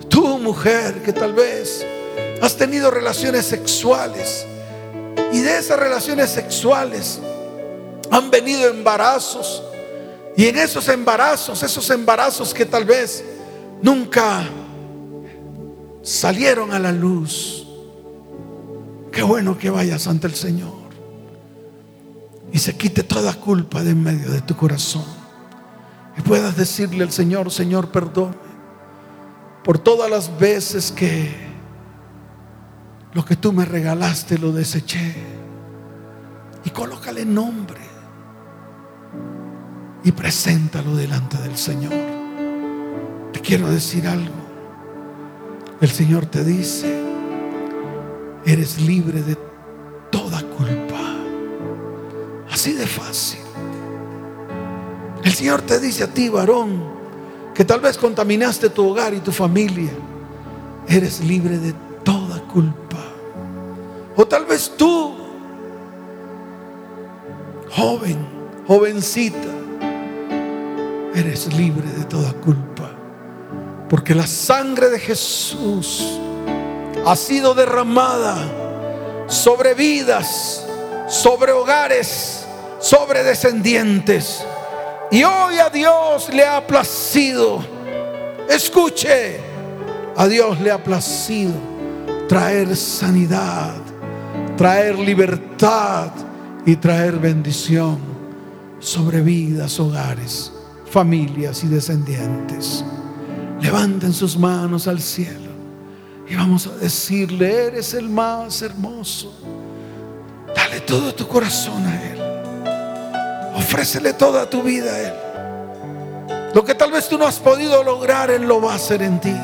Tú, mujer, que tal vez has tenido relaciones sexuales y de esas relaciones sexuales han venido embarazos. Y en esos embarazos, esos embarazos que tal vez nunca salieron a la luz. Qué bueno que vayas ante el Señor y se quite toda culpa de en medio de tu corazón. Y puedas decirle al Señor, Señor, perdón por todas las veces que lo que tú me regalaste lo deseché. Y colócale nombre y preséntalo delante del Señor. Te quiero decir algo. El Señor te dice, eres libre de toda. Así de fácil. El Señor te dice a ti, varón, que tal vez contaminaste tu hogar y tu familia. Eres libre de toda culpa. O tal vez tú, joven, jovencita, eres libre de toda culpa. Porque la sangre de Jesús ha sido derramada sobre vidas, sobre hogares, sobre descendientes. Y hoy a Dios le ha placido, escuche, a Dios le ha placido traer sanidad, traer libertad y traer bendición sobre vidas, hogares familias y descendientes. Levanten sus manos al cielo y vamos a decirle, eres el más hermoso. Dale todo tu corazón a Él. Ofrécele toda tu vida a Él. Lo que tal vez tú no has podido lograr, Él lo va a hacer en ti.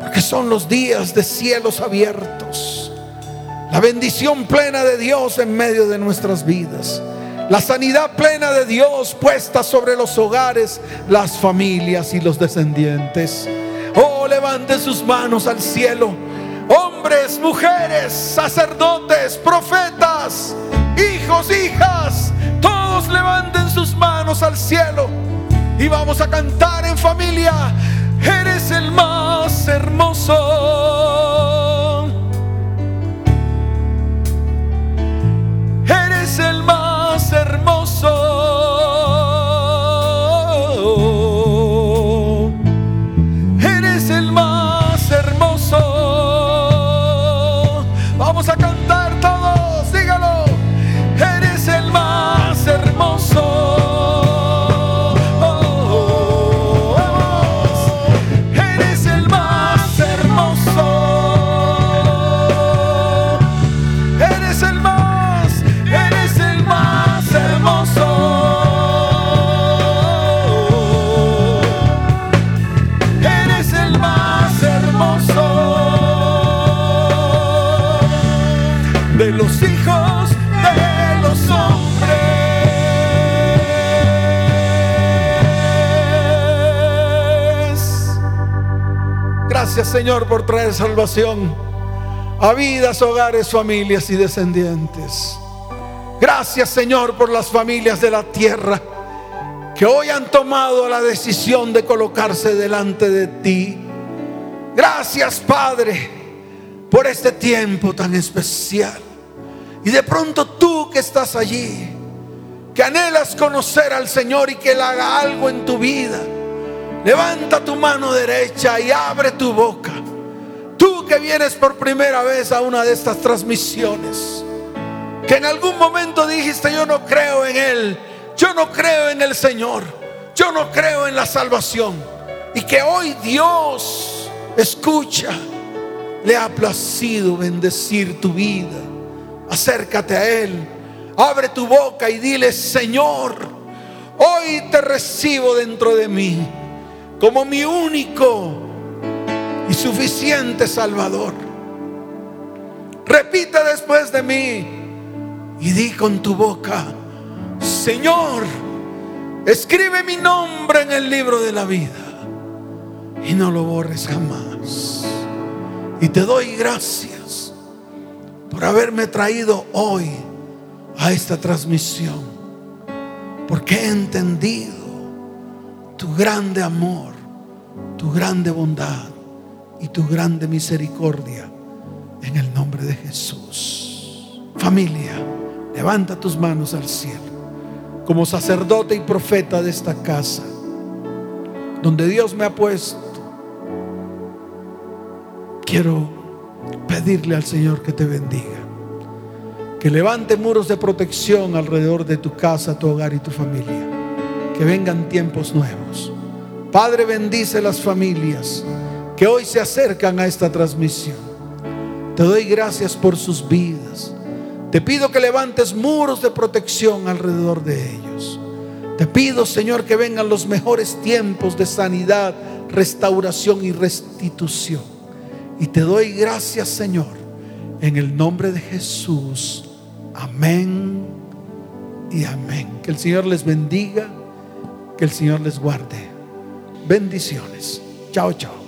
Porque son los días de cielos abiertos. La bendición plena de Dios en medio de nuestras vidas. La sanidad plena de Dios puesta sobre los hogares, las familias y los descendientes. Oh, levanten sus manos al cielo. Hombres, mujeres, sacerdotes, profetas, hijos, hijas, Levanten sus manos al cielo y vamos a cantar en familia. Eres el más hermoso. Eres el más hermoso. Señor por traer salvación a vidas, hogares, familias y descendientes. Gracias Señor por las familias de la tierra que hoy han tomado la decisión de colocarse delante de ti. Gracias Padre por este tiempo tan especial. Y de pronto tú que estás allí, que anhelas conocer al Señor y que Él haga algo en tu vida, levanta tu mano derecha y abre tu boca. Tú que vienes por primera vez a una de estas transmisiones que en algún momento dijiste, yo no creo en Él, yo no creo en el Señor, yo no creo en la salvación. Y que hoy Dios escucha, le ha placido bendecir tu vida. Acércate a Él, abre tu boca y dile, Señor, hoy te recibo dentro de mí como mi único y suficiente Salvador. Repite después de mí, y di con tu boca, Señor, escribe mi nombre en el libro de la vida y no lo borres jamás. Y te doy gracias por haberme traído hoy a esta transmisión, porque he entendido tu grande amor, tu grande bondad y tu grande misericordia en el nombre de Jesús. Familia. Levanta tus manos al cielo. Como sacerdote y profeta de esta casa, donde Dios me ha puesto, quiero pedirle al Señor que te bendiga. Que levante muros de protección alrededor de tu casa, tu hogar y tu familia. Que vengan tiempos nuevos. Padre, bendice las familias que hoy se acercan a esta transmisión. Te doy gracias por sus vidas. Te pido que levantes muros de protección alrededor de ellos. Te pido, Señor, que vengan los mejores tiempos de sanidad, restauración y restitución. Y te doy gracias, Señor, en el nombre de Jesús. Amén y amén. Que el Señor les bendiga, que el Señor les guarde. Bendiciones. Chao, chao.